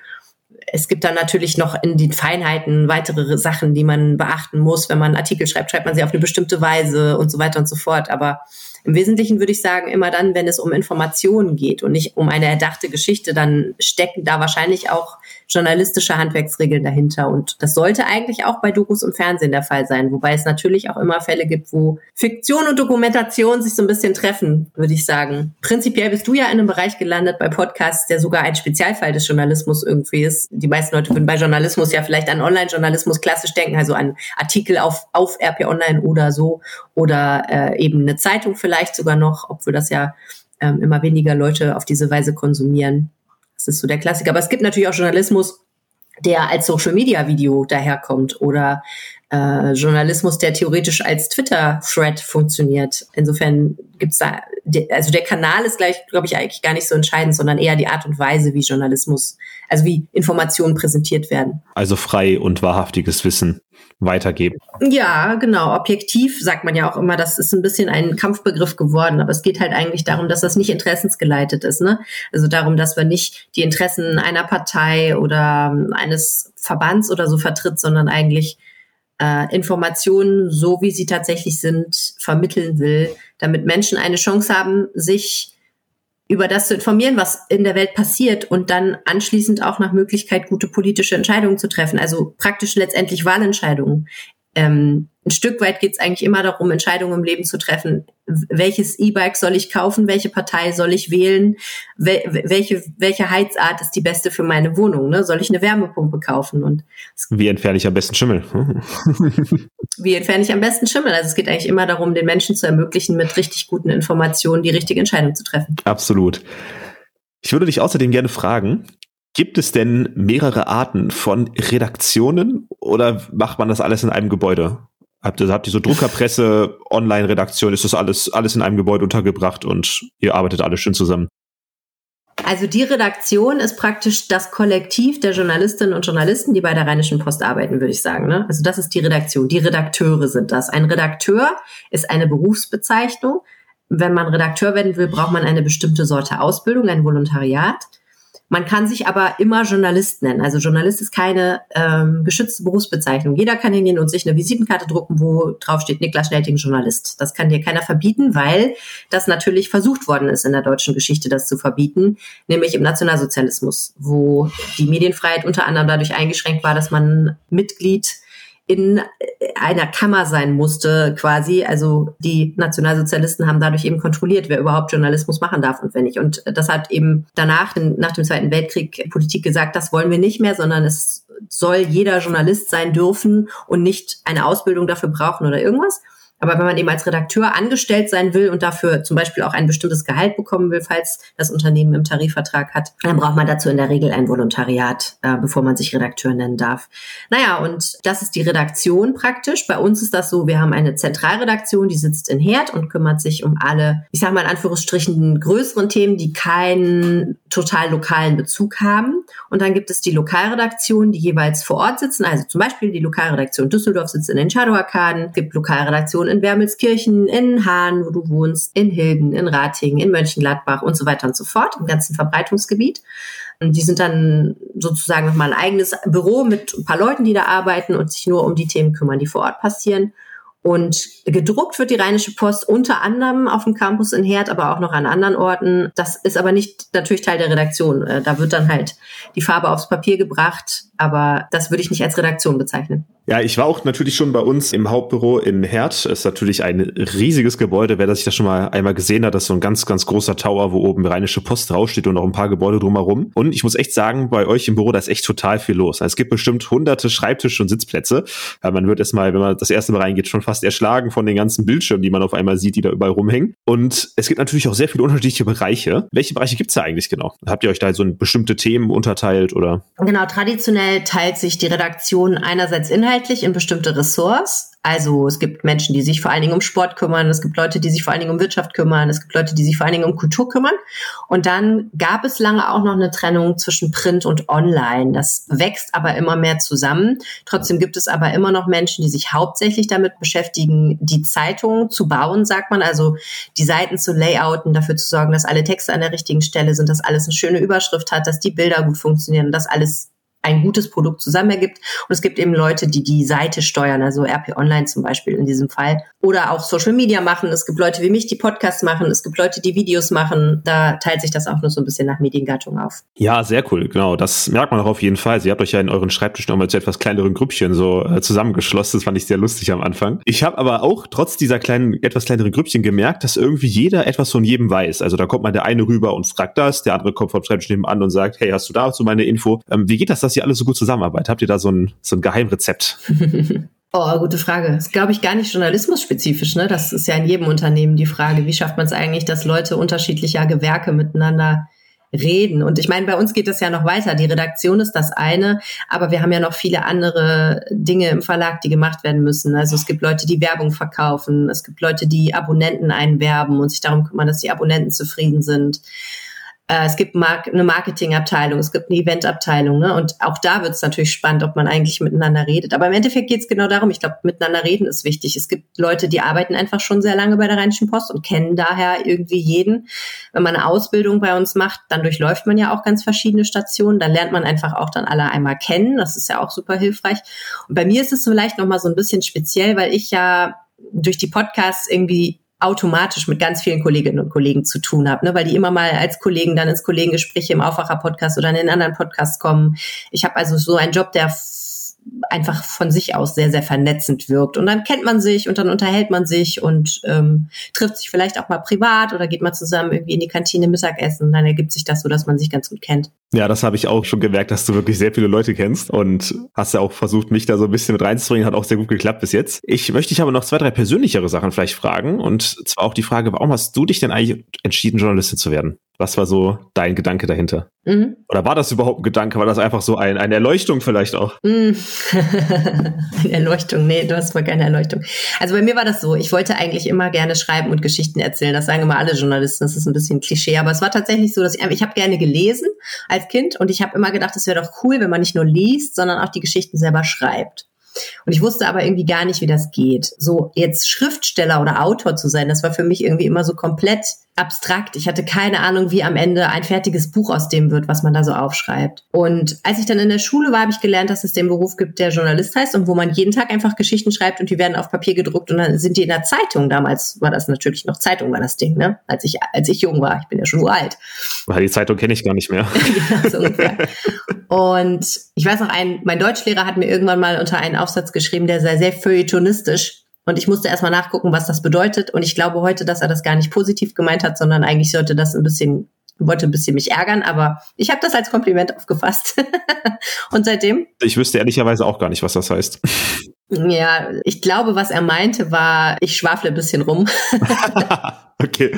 [SPEAKER 1] Es gibt dann natürlich noch in den Feinheiten weitere Sachen, die man beachten muss. Wenn man Artikel schreibt, schreibt man sie auf eine bestimmte Weise und so weiter und so fort. Aber im Wesentlichen würde ich sagen, immer dann, wenn es um Informationen geht und nicht um eine erdachte Geschichte, dann stecken da wahrscheinlich auch journalistische Handwerksregeln dahinter. Und das sollte eigentlich auch bei Dokus im Fernsehen der Fall sein, wobei es natürlich auch immer Fälle gibt, wo Fiktion und Dokumentation sich so ein bisschen treffen, würde ich sagen. Prinzipiell bist du ja in einem Bereich gelandet bei Podcasts, der sogar ein Spezialfall des Journalismus irgendwie ist. Die meisten Leute würden bei Journalismus ja vielleicht an Online-Journalismus klassisch denken, also an Artikel auf, auf RP Online oder so oder äh, eben eine Zeitung vielleicht sogar noch, obwohl das ja ähm, immer weniger Leute auf diese Weise konsumieren. Das ist so der Klassiker. Aber es gibt natürlich auch Journalismus, der als Social Media Video daherkommt oder äh, Journalismus, der theoretisch als Twitter-Thread funktioniert. Insofern gibt's da, also der Kanal ist gleich, glaube ich, eigentlich gar nicht so entscheidend, sondern eher die Art und Weise, wie Journalismus, also wie Informationen präsentiert werden.
[SPEAKER 2] Also frei und wahrhaftiges Wissen weitergeben.
[SPEAKER 1] Ja, genau. Objektiv sagt man ja auch immer, das ist ein bisschen ein Kampfbegriff geworden, aber es geht halt eigentlich darum, dass das nicht interessensgeleitet ist. Ne? Also darum, dass man nicht die Interessen einer Partei oder eines Verbands oder so vertritt, sondern eigentlich äh, Informationen, so wie sie tatsächlich sind, vermitteln will, damit Menschen eine Chance haben, sich über das zu informieren, was in der Welt passiert und dann anschließend auch nach Möglichkeit gute politische Entscheidungen zu treffen, also praktisch letztendlich Wahlentscheidungen. Ähm, ein Stück weit geht es eigentlich immer darum, Entscheidungen im Leben zu treffen. Welches E-Bike soll ich kaufen? Welche Partei soll ich wählen? Wel welche, welche Heizart ist die beste für meine Wohnung? Ne? Soll ich eine Wärmepumpe kaufen? Und
[SPEAKER 2] wie entferne ich am besten Schimmel?
[SPEAKER 1] wie entferne ich am besten Schimmel? Also es geht eigentlich immer darum, den Menschen zu ermöglichen, mit richtig guten Informationen die richtige Entscheidung zu treffen.
[SPEAKER 2] Absolut. Ich würde dich außerdem gerne fragen, Gibt es denn mehrere Arten von Redaktionen oder macht man das alles in einem Gebäude? Habt ihr, habt ihr so Druckerpresse, Online-Redaktion, ist das alles, alles in einem Gebäude untergebracht und ihr arbeitet alle schön zusammen?
[SPEAKER 1] Also die Redaktion ist praktisch das Kollektiv der Journalistinnen und Journalisten, die bei der Rheinischen Post arbeiten, würde ich sagen. Ne? Also das ist die Redaktion. Die Redakteure sind das. Ein Redakteur ist eine Berufsbezeichnung. Wenn man Redakteur werden will, braucht man eine bestimmte Sorte Ausbildung, ein Volontariat. Man kann sich aber immer Journalist nennen. Also Journalist ist keine ähm, geschützte Berufsbezeichnung. Jeder kann hingehen und sich eine Visitenkarte drucken, wo drauf steht Niklas Schnelting Journalist. Das kann dir keiner verbieten, weil das natürlich versucht worden ist in der deutschen Geschichte, das zu verbieten, nämlich im Nationalsozialismus, wo die Medienfreiheit unter anderem dadurch eingeschränkt war, dass man Mitglied in einer Kammer sein musste, quasi. Also die Nationalsozialisten haben dadurch eben kontrolliert, wer überhaupt Journalismus machen darf und wer nicht. Und das hat eben danach, nach dem Zweiten Weltkrieg, Politik gesagt, das wollen wir nicht mehr, sondern es soll jeder Journalist sein dürfen und nicht eine Ausbildung dafür brauchen oder irgendwas. Aber wenn man eben als Redakteur angestellt sein will und dafür zum Beispiel auch ein bestimmtes Gehalt bekommen will, falls das Unternehmen im Tarifvertrag hat, dann braucht man dazu in der Regel ein Volontariat, äh, bevor man sich Redakteur nennen darf. Naja, und das ist die Redaktion praktisch. Bei uns ist das so, wir haben eine Zentralredaktion, die sitzt in Herd und kümmert sich um alle, ich sage mal in Anführungsstrichen, größeren Themen, die keinen total lokalen Bezug haben. Und dann gibt es die Lokalredaktion, die jeweils vor Ort sitzen. Also zum Beispiel die Lokalredaktion Düsseldorf sitzt in den Shadow-Arkaden. Es gibt Lokalredaktionen in Wermelskirchen, in Hahn, wo du wohnst, in Hilden, in Ratingen, in Mönchengladbach und so weiter und so fort, im ganzen Verbreitungsgebiet. Und die sind dann sozusagen nochmal ein eigenes Büro mit ein paar Leuten, die da arbeiten und sich nur um die Themen kümmern, die vor Ort passieren. Und gedruckt wird die Rheinische Post unter anderem auf dem Campus in Herd, aber auch noch an anderen Orten. Das ist aber nicht natürlich Teil der Redaktion. Äh, da wird dann halt die Farbe aufs Papier gebracht, aber das würde ich nicht als Redaktion bezeichnen.
[SPEAKER 2] Ja, ich war auch natürlich schon bei uns im Hauptbüro in Herd. Ist natürlich ein riesiges Gebäude. Wer das sich das schon mal einmal gesehen hat, das ist so ein ganz, ganz großer Tower, wo oben Rheinische Post draufsteht und noch ein paar Gebäude drumherum. Und ich muss echt sagen, bei euch im Büro, da ist echt total viel los. Also es gibt bestimmt hunderte Schreibtische und Sitzplätze. Ja, man wird erstmal, wenn man das erste Mal reingeht, schon fast erschlagen von den ganzen Bildschirmen, die man auf einmal sieht, die da überall rumhängen. Und es gibt natürlich auch sehr viele unterschiedliche Bereiche. Welche Bereiche gibt's da eigentlich genau? Habt ihr euch da so in bestimmte Themen unterteilt oder?
[SPEAKER 1] Genau, traditionell teilt sich die Redaktion einerseits inhaltlich in bestimmte Ressorts. Also es gibt Menschen, die sich vor allen Dingen um Sport kümmern, es gibt Leute, die sich vor allen Dingen um Wirtschaft kümmern, es gibt Leute, die sich vor allen Dingen um Kultur kümmern. Und dann gab es lange auch noch eine Trennung zwischen Print und Online. Das wächst aber immer mehr zusammen. Trotzdem gibt es aber immer noch Menschen, die sich hauptsächlich damit beschäftigen, die Zeitung zu bauen, sagt man, also die Seiten zu layouten, dafür zu sorgen, dass alle Texte an der richtigen Stelle sind, dass alles eine schöne Überschrift hat, dass die Bilder gut funktionieren, dass alles ein gutes Produkt zusammen ergibt. Und es gibt eben Leute, die die Seite steuern, also RP Online zum Beispiel in diesem Fall. Oder auch Social Media machen. Es gibt Leute wie mich, die Podcasts machen. Es gibt Leute, die Videos machen. Da teilt sich das auch nur so ein bisschen nach Mediengattung auf.
[SPEAKER 2] Ja, sehr cool. Genau. Das merkt man auch auf jeden Fall. Sie habt euch ja in euren Schreibtisch nochmal zu etwas kleineren Grüppchen so äh, zusammengeschlossen. Das fand ich sehr lustig am Anfang. Ich habe aber auch trotz dieser kleinen, etwas kleineren Grüppchen gemerkt, dass irgendwie jeder etwas von jedem weiß. Also da kommt mal der eine rüber und fragt das, der andere kommt vom Schreibtisch nebenan und sagt, hey, hast du dazu meine Info? Ähm, wie geht das, dass ihr alle so gut zusammenarbeitet? Habt ihr da so ein, so ein Geheimrezept?
[SPEAKER 1] Oh, gute Frage. Das ist, glaube ich, gar nicht journalismusspezifisch. Ne? Das ist ja in jedem Unternehmen die Frage, wie schafft man es eigentlich, dass Leute unterschiedlicher Gewerke miteinander reden. Und ich meine, bei uns geht das ja noch weiter. Die Redaktion ist das eine, aber wir haben ja noch viele andere Dinge im Verlag, die gemacht werden müssen. Also es gibt Leute, die Werbung verkaufen, es gibt Leute, die Abonnenten einwerben und sich darum kümmern, dass die Abonnenten zufrieden sind. Äh, es gibt eine Marketingabteilung, es gibt eine Eventabteilung, ne? Und auch da wird es natürlich spannend, ob man eigentlich miteinander redet. Aber im Endeffekt geht es genau darum, ich glaube, miteinander reden ist wichtig. Es gibt Leute, die arbeiten einfach schon sehr lange bei der Rheinischen Post und kennen daher irgendwie jeden. Wenn man eine Ausbildung bei uns macht, dann durchläuft man ja auch ganz verschiedene Stationen. Dann lernt man einfach auch dann alle einmal kennen. Das ist ja auch super hilfreich. Und bei mir ist es vielleicht nochmal so ein bisschen speziell, weil ich ja durch die Podcasts irgendwie automatisch mit ganz vielen Kolleginnen und Kollegen zu tun habe, ne, weil die immer mal als Kollegen dann ins Kollegengespräch im Aufwacher-Podcast oder in den anderen Podcasts kommen. Ich habe also so einen Job, der einfach von sich aus sehr, sehr vernetzend wirkt. Und dann kennt man sich und dann unterhält man sich und ähm, trifft sich vielleicht auch mal privat oder geht mal zusammen irgendwie in die Kantine Mittagessen. Und dann ergibt sich das so, dass man sich ganz gut kennt.
[SPEAKER 2] Ja, das habe ich auch schon gemerkt, dass du wirklich sehr viele Leute kennst und hast ja auch versucht, mich da so ein bisschen mit reinzubringen. Hat auch sehr gut geklappt bis jetzt. Ich möchte dich aber noch zwei, drei persönlichere Sachen vielleicht fragen. Und zwar auch die Frage, warum hast du dich denn eigentlich entschieden, Journalistin zu werden? Was war so dein Gedanke dahinter? Mhm. Oder war das überhaupt ein Gedanke? War das einfach so ein, eine Erleuchtung vielleicht auch? Mhm.
[SPEAKER 1] eine Erleuchtung, nee, du hast mal keine Erleuchtung. Also bei mir war das so, ich wollte eigentlich immer gerne schreiben und Geschichten erzählen. Das sagen immer alle Journalisten, das ist ein bisschen Klischee, aber es war tatsächlich so, dass ich, ich habe gerne gelesen als Kind und ich habe immer gedacht, es wäre doch cool, wenn man nicht nur liest, sondern auch die Geschichten selber schreibt. Und ich wusste aber irgendwie gar nicht, wie das geht. So jetzt Schriftsteller oder Autor zu sein, das war für mich irgendwie immer so komplett abstrakt. Ich hatte keine Ahnung, wie am Ende ein fertiges Buch aus dem wird, was man da so aufschreibt. Und als ich dann in der Schule war, habe ich gelernt, dass es den Beruf gibt, der Journalist heißt und wo man jeden Tag einfach Geschichten schreibt und die werden auf Papier gedruckt und dann sind die in der Zeitung. Damals war das natürlich noch Zeitung, war das Ding, ne? Als ich, als ich jung war. Ich bin ja schon uralt.
[SPEAKER 2] Die Zeitung kenne ich gar nicht mehr.
[SPEAKER 1] genau, so ungefähr. Und ich weiß noch, ein, mein Deutschlehrer hat mir irgendwann mal unter einen Aufsatz geschrieben, der sei sehr feuilletonistisch. Und ich musste erstmal nachgucken, was das bedeutet. Und ich glaube heute, dass er das gar nicht positiv gemeint hat, sondern eigentlich sollte das ein bisschen, wollte ein bisschen mich ärgern. Aber ich habe das als Kompliment aufgefasst. und seitdem?
[SPEAKER 2] Ich wüsste ehrlicherweise auch gar nicht, was das heißt.
[SPEAKER 1] Ja, ich glaube, was er meinte, war, ich schwafle ein bisschen rum.
[SPEAKER 2] okay.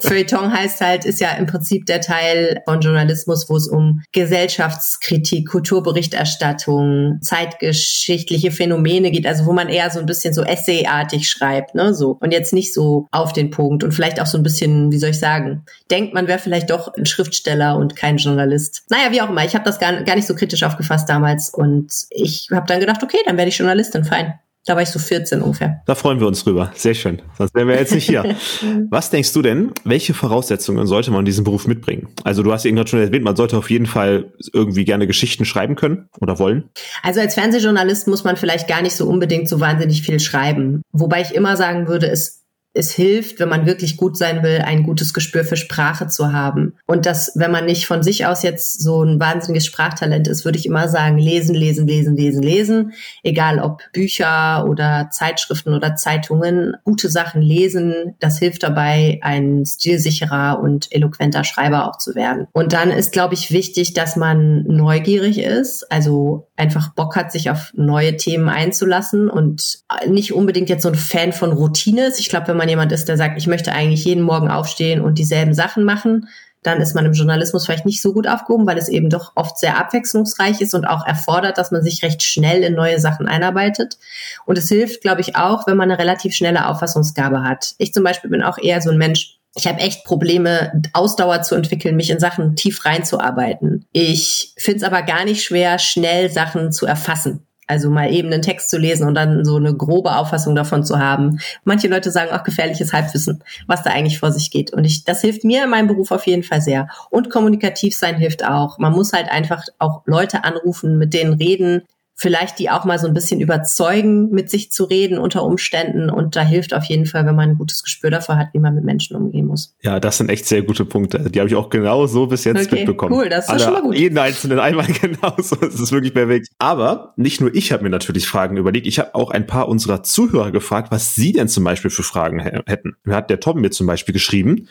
[SPEAKER 1] Feuilleton heißt halt, ist ja im Prinzip der Teil von Journalismus, wo es um Gesellschaftskritik, Kulturberichterstattung, zeitgeschichtliche Phänomene geht, also wo man eher so ein bisschen so essayartig schreibt, ne, so. Und jetzt nicht so auf den Punkt und vielleicht auch so ein bisschen, wie soll ich sagen, denkt, man wäre vielleicht doch ein Schriftsteller und kein Journalist. Naja, wie auch immer, ich habe das gar, gar nicht so kritisch aufgefasst damals und ich habe dann gedacht, okay, dann werde ich Journalist Journalistin, fein. Da war ich so 14 ungefähr.
[SPEAKER 2] Da freuen wir uns drüber. Sehr schön. Sonst wären wir jetzt nicht hier. Was denkst du denn, welche Voraussetzungen sollte man in diesem Beruf mitbringen? Also du hast irgendwann schon erwähnt, man sollte auf jeden Fall irgendwie gerne Geschichten schreiben können oder wollen.
[SPEAKER 1] Also als Fernsehjournalist muss man vielleicht gar nicht so unbedingt so wahnsinnig viel schreiben. Wobei ich immer sagen würde, es es hilft, wenn man wirklich gut sein will, ein gutes Gespür für Sprache zu haben. Und das, wenn man nicht von sich aus jetzt so ein wahnsinniges Sprachtalent ist, würde ich immer sagen, lesen, lesen, lesen, lesen, lesen. Egal ob Bücher oder Zeitschriften oder Zeitungen, gute Sachen lesen, das hilft dabei, ein stilsicherer und eloquenter Schreiber auch zu werden. Und dann ist, glaube ich, wichtig, dass man neugierig ist, also einfach Bock hat, sich auf neue Themen einzulassen und nicht unbedingt jetzt so ein Fan von Routine ist. Ich glaube, wenn man jemand ist, der sagt, ich möchte eigentlich jeden Morgen aufstehen und dieselben Sachen machen, dann ist man im Journalismus vielleicht nicht so gut aufgehoben, weil es eben doch oft sehr abwechslungsreich ist und auch erfordert, dass man sich recht schnell in neue Sachen einarbeitet. Und es hilft, glaube ich, auch, wenn man eine relativ schnelle Auffassungsgabe hat. Ich zum Beispiel bin auch eher so ein Mensch, ich habe echt Probleme, Ausdauer zu entwickeln, mich in Sachen tief reinzuarbeiten. Ich finde es aber gar nicht schwer, schnell Sachen zu erfassen. Also mal eben einen Text zu lesen und dann so eine grobe Auffassung davon zu haben. Manche Leute sagen auch gefährliches Halbwissen, was da eigentlich vor sich geht. Und ich, das hilft mir in meinem Beruf auf jeden Fall sehr. Und kommunikativ sein hilft auch. Man muss halt einfach auch Leute anrufen, mit denen reden, vielleicht die auch mal so ein bisschen überzeugen, mit sich zu reden unter Umständen. Und da hilft auf jeden Fall, wenn man ein gutes Gespür dafür hat, wie man mit Menschen umgehen muss.
[SPEAKER 2] Ja, das sind echt sehr gute Punkte. Die habe ich auch genau so bis jetzt okay, mitbekommen. Cool, das ist Alle, schon mal gut. Jeden einzelnen einmal genauso. Das ist wirklich perfekt. Aber nicht nur ich habe mir natürlich Fragen überlegt. Ich habe auch ein paar unserer Zuhörer gefragt, was sie denn zum Beispiel für Fragen hätten. Da hat der Tom mir zum Beispiel geschrieben.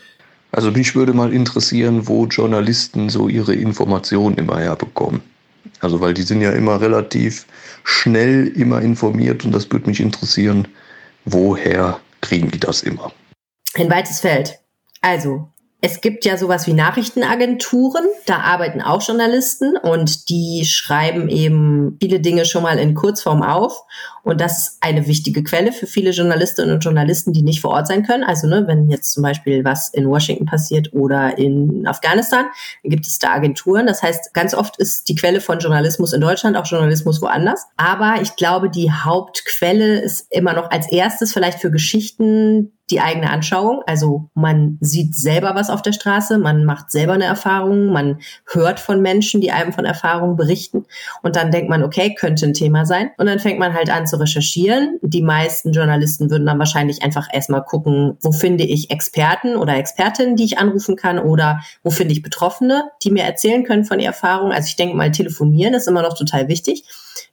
[SPEAKER 4] Also mich würde mal interessieren, wo Journalisten so ihre Informationen immer herbekommen. Also weil die sind ja immer relativ schnell immer informiert und das würde mich interessieren, woher kriegen die das immer?
[SPEAKER 1] Ein weites Feld. Also, es gibt ja sowas wie Nachrichtenagenturen, da arbeiten auch Journalisten und die schreiben eben viele Dinge schon mal in Kurzform auf. Und das ist eine wichtige Quelle für viele Journalistinnen und Journalisten, die nicht vor Ort sein können. Also ne, wenn jetzt zum Beispiel was in Washington passiert oder in Afghanistan, dann gibt es da Agenturen. Das heißt, ganz oft ist die Quelle von Journalismus in Deutschland auch Journalismus woanders. Aber ich glaube, die Hauptquelle ist immer noch als erstes vielleicht für Geschichten, die eigene Anschauung. Also man sieht selber was auf der Straße, man macht selber eine Erfahrung, man hört von Menschen, die einem von Erfahrungen berichten. Und dann denkt man, okay, könnte ein Thema sein. Und dann fängt man halt an zu recherchieren. Die meisten Journalisten würden dann wahrscheinlich einfach erstmal gucken, wo finde ich Experten oder Expertinnen, die ich anrufen kann oder wo finde ich Betroffene, die mir erzählen können von ihrer Erfahrung. Also ich denke mal, telefonieren ist immer noch total wichtig.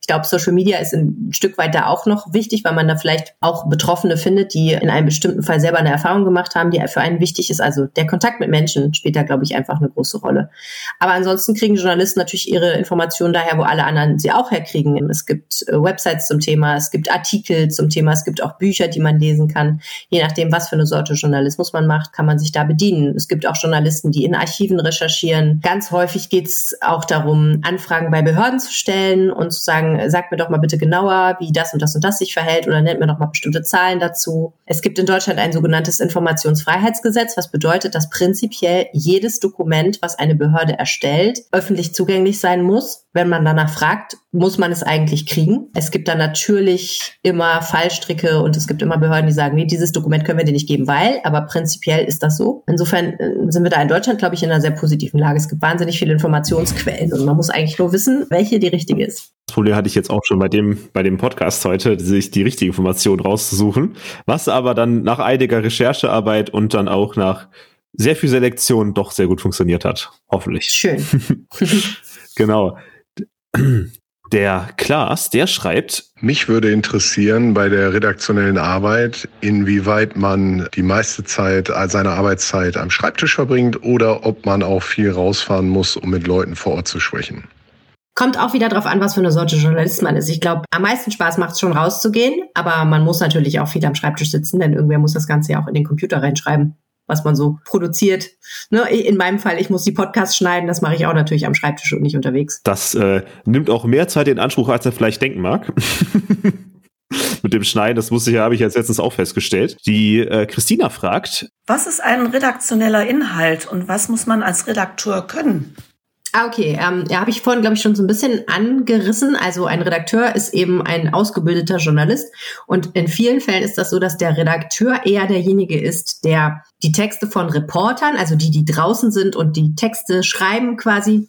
[SPEAKER 1] Ich glaube, Social Media ist ein Stück weit da auch noch wichtig, weil man da vielleicht auch Betroffene findet, die in einem bestimmten Fall selber eine Erfahrung gemacht haben, die für einen wichtig ist. Also der Kontakt mit Menschen spielt da, glaube ich, einfach eine große Rolle. Aber ansonsten kriegen Journalisten natürlich ihre Informationen daher, wo alle anderen sie auch herkriegen. Es gibt äh, Websites zum Thema, es gibt Artikel zum Thema, es gibt auch Bücher, die man lesen kann. Je nachdem, was für eine Sorte Journalismus man macht, kann man sich da bedienen. Es gibt auch Journalisten, die in Archiven recherchieren. Ganz häufig geht es auch darum, Anfragen bei Behörden zu stellen und zu sagen, sagen, sagt mir doch mal bitte genauer, wie das und das und das sich verhält oder nennt mir doch mal bestimmte Zahlen dazu. Es gibt in Deutschland ein sogenanntes Informationsfreiheitsgesetz, was bedeutet, dass prinzipiell jedes Dokument, was eine Behörde erstellt, öffentlich zugänglich sein muss. Wenn man danach fragt, muss man es eigentlich kriegen. Es gibt da natürlich immer Fallstricke und es gibt immer Behörden, die sagen, nee, dieses Dokument können wir dir nicht geben, weil, aber prinzipiell ist das so. Insofern äh, sind wir da in Deutschland, glaube ich, in einer sehr positiven Lage. Es gibt wahnsinnig viele Informationsquellen und man muss eigentlich nur wissen, welche die richtige ist.
[SPEAKER 2] Das Problem hatte ich jetzt auch schon bei dem, bei dem Podcast heute, sich die richtige Information rauszusuchen. Was aber dann nach einiger Recherchearbeit und dann auch nach sehr viel Selektion doch sehr gut funktioniert hat. Hoffentlich.
[SPEAKER 1] Schön.
[SPEAKER 2] genau. Der Klaas, der schreibt.
[SPEAKER 5] Mich würde interessieren bei der redaktionellen Arbeit, inwieweit man die meiste Zeit seiner Arbeitszeit am Schreibtisch verbringt oder ob man auch viel rausfahren muss, um mit Leuten vor Ort zu sprechen.
[SPEAKER 1] Kommt auch wieder drauf an, was für eine Sorte Journalist man ist. Ich glaube, am meisten Spaß macht es schon rauszugehen, aber man muss natürlich auch viel am Schreibtisch sitzen, denn irgendwer muss das Ganze ja auch in den Computer reinschreiben, was man so produziert. Ne? In meinem Fall, ich muss die Podcasts schneiden, das mache ich auch natürlich am Schreibtisch und nicht unterwegs.
[SPEAKER 2] Das äh, nimmt auch mehr Zeit in Anspruch, als er vielleicht denken mag. mit dem Schneiden, das wusste ich, habe ich jetzt letztens auch festgestellt. Die äh, Christina fragt.
[SPEAKER 6] Was ist ein redaktioneller Inhalt und was muss man als Redakteur können?
[SPEAKER 1] Ah, okay. Ähm, ja, habe ich vorhin, glaube ich, schon so ein bisschen angerissen. Also ein Redakteur ist eben ein ausgebildeter Journalist. Und in vielen Fällen ist das so, dass der Redakteur eher derjenige ist, der die Texte von Reportern, also die, die draußen sind und die Texte schreiben quasi,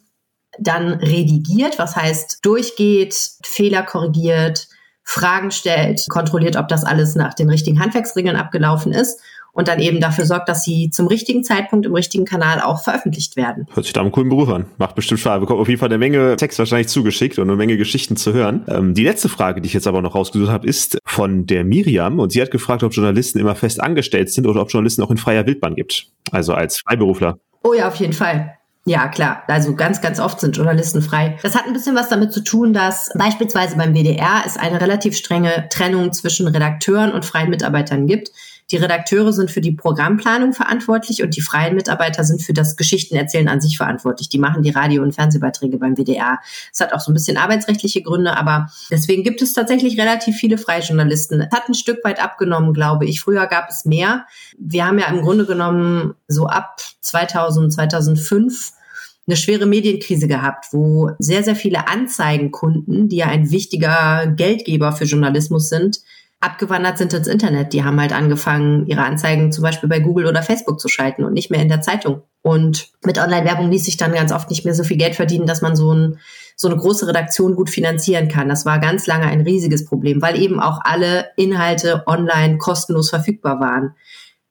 [SPEAKER 1] dann redigiert, was heißt durchgeht, Fehler korrigiert, Fragen stellt, kontrolliert, ob das alles nach den richtigen Handwerksregeln abgelaufen ist und dann eben dafür sorgt, dass sie zum richtigen Zeitpunkt im richtigen Kanal auch veröffentlicht werden.
[SPEAKER 2] Hört sich da einen coolen Beruf an. Macht bestimmt Spaß. Bekommt auf jeden Fall eine Menge Text wahrscheinlich zugeschickt und eine Menge Geschichten zu hören. Ähm, die letzte Frage, die ich jetzt aber noch rausgesucht habe, ist von der Miriam und sie hat gefragt, ob Journalisten immer fest angestellt sind oder ob Journalisten auch in freier Wildbahn gibt. Also als Freiberufler.
[SPEAKER 1] Oh ja, auf jeden Fall. Ja, klar. Also ganz, ganz oft sind Journalisten frei. Das hat ein bisschen was damit zu tun, dass beispielsweise beim WDR es eine relativ strenge Trennung zwischen Redakteuren und freien Mitarbeitern gibt. Die Redakteure sind für die Programmplanung verantwortlich und die freien Mitarbeiter sind für das Geschichtenerzählen an sich verantwortlich. Die machen die Radio- und Fernsehbeiträge beim WDR. Es hat auch so ein bisschen arbeitsrechtliche Gründe, aber deswegen gibt es tatsächlich relativ viele Freijournalisten. Es hat ein Stück weit abgenommen, glaube ich. Früher gab es mehr. Wir haben ja im Grunde genommen so ab 2000, 2005 eine schwere Medienkrise gehabt, wo sehr, sehr viele Anzeigenkunden, die ja ein wichtiger Geldgeber für Journalismus sind, abgewandert sind ins Internet. Die haben halt angefangen, ihre Anzeigen zum Beispiel bei Google oder Facebook zu schalten und nicht mehr in der Zeitung. Und mit Online-Werbung ließ sich dann ganz oft nicht mehr so viel Geld verdienen, dass man so, ein, so eine große Redaktion gut finanzieren kann. Das war ganz lange ein riesiges Problem, weil eben auch alle Inhalte online kostenlos verfügbar waren.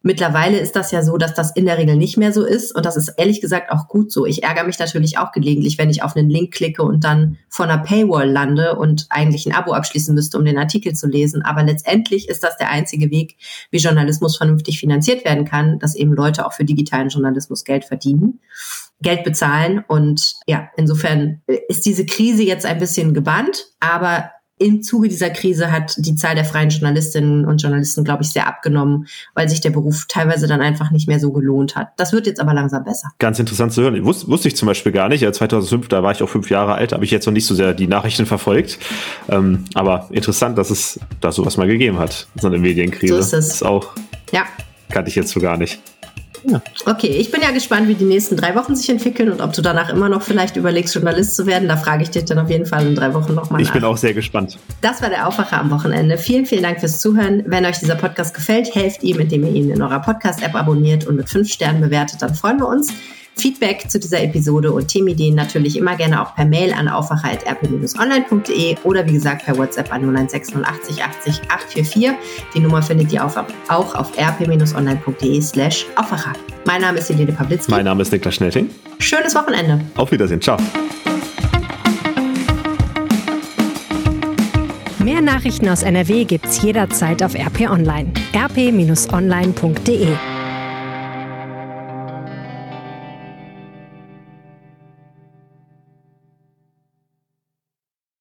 [SPEAKER 1] Mittlerweile ist das ja so, dass das in der Regel nicht mehr so ist. Und das ist ehrlich gesagt auch gut so. Ich ärgere mich natürlich auch gelegentlich, wenn ich auf einen Link klicke und dann vor einer Paywall lande und eigentlich ein Abo abschließen müsste, um den Artikel zu lesen. Aber letztendlich ist das der einzige Weg, wie Journalismus vernünftig finanziert werden kann, dass eben Leute auch für digitalen Journalismus Geld verdienen. Geld bezahlen. Und ja, insofern ist diese Krise jetzt ein bisschen gebannt, aber im Zuge dieser Krise hat die Zahl der freien Journalistinnen und Journalisten, glaube ich, sehr abgenommen, weil sich der Beruf teilweise dann einfach nicht mehr so gelohnt hat. Das wird jetzt aber langsam besser.
[SPEAKER 2] Ganz interessant zu hören. Wus wusste ich zum Beispiel gar nicht. 2005, da war ich auch fünf Jahre alt, habe ich jetzt noch nicht so sehr die Nachrichten verfolgt. Ähm, aber interessant, dass es da sowas mal gegeben hat, so eine Medienkrise. So ist es. Das ist auch. Ja. Kannte ich jetzt so gar nicht.
[SPEAKER 1] Ja. Okay, ich bin ja gespannt, wie die nächsten drei Wochen sich entwickeln und ob du danach immer noch vielleicht überlegst, Journalist zu werden. Da frage ich dich dann auf jeden Fall in drei Wochen nochmal.
[SPEAKER 2] Ich nach. bin auch sehr gespannt.
[SPEAKER 1] Das war der Aufwacher am Wochenende. Vielen, vielen Dank fürs Zuhören. Wenn euch dieser Podcast gefällt, helft ihm, indem ihr ihn in eurer Podcast-App abonniert und mit fünf Sternen bewertet. Dann freuen wir uns. Feedback zu dieser Episode und Themenideen natürlich immer gerne auch per Mail an aufwacher.rp-online.de oder wie gesagt per WhatsApp an 09680 80 844. Die Nummer findet ihr auf, auch auf rp-online.de slash Aufwacher. Mein Name ist Helene Pawlitzki.
[SPEAKER 2] Mein Name ist Niklas Schnelting.
[SPEAKER 1] Schönes Wochenende.
[SPEAKER 2] Auf Wiedersehen. Ciao.
[SPEAKER 3] Mehr Nachrichten aus NRW gibt's jederzeit auf RP Online. rp-online.de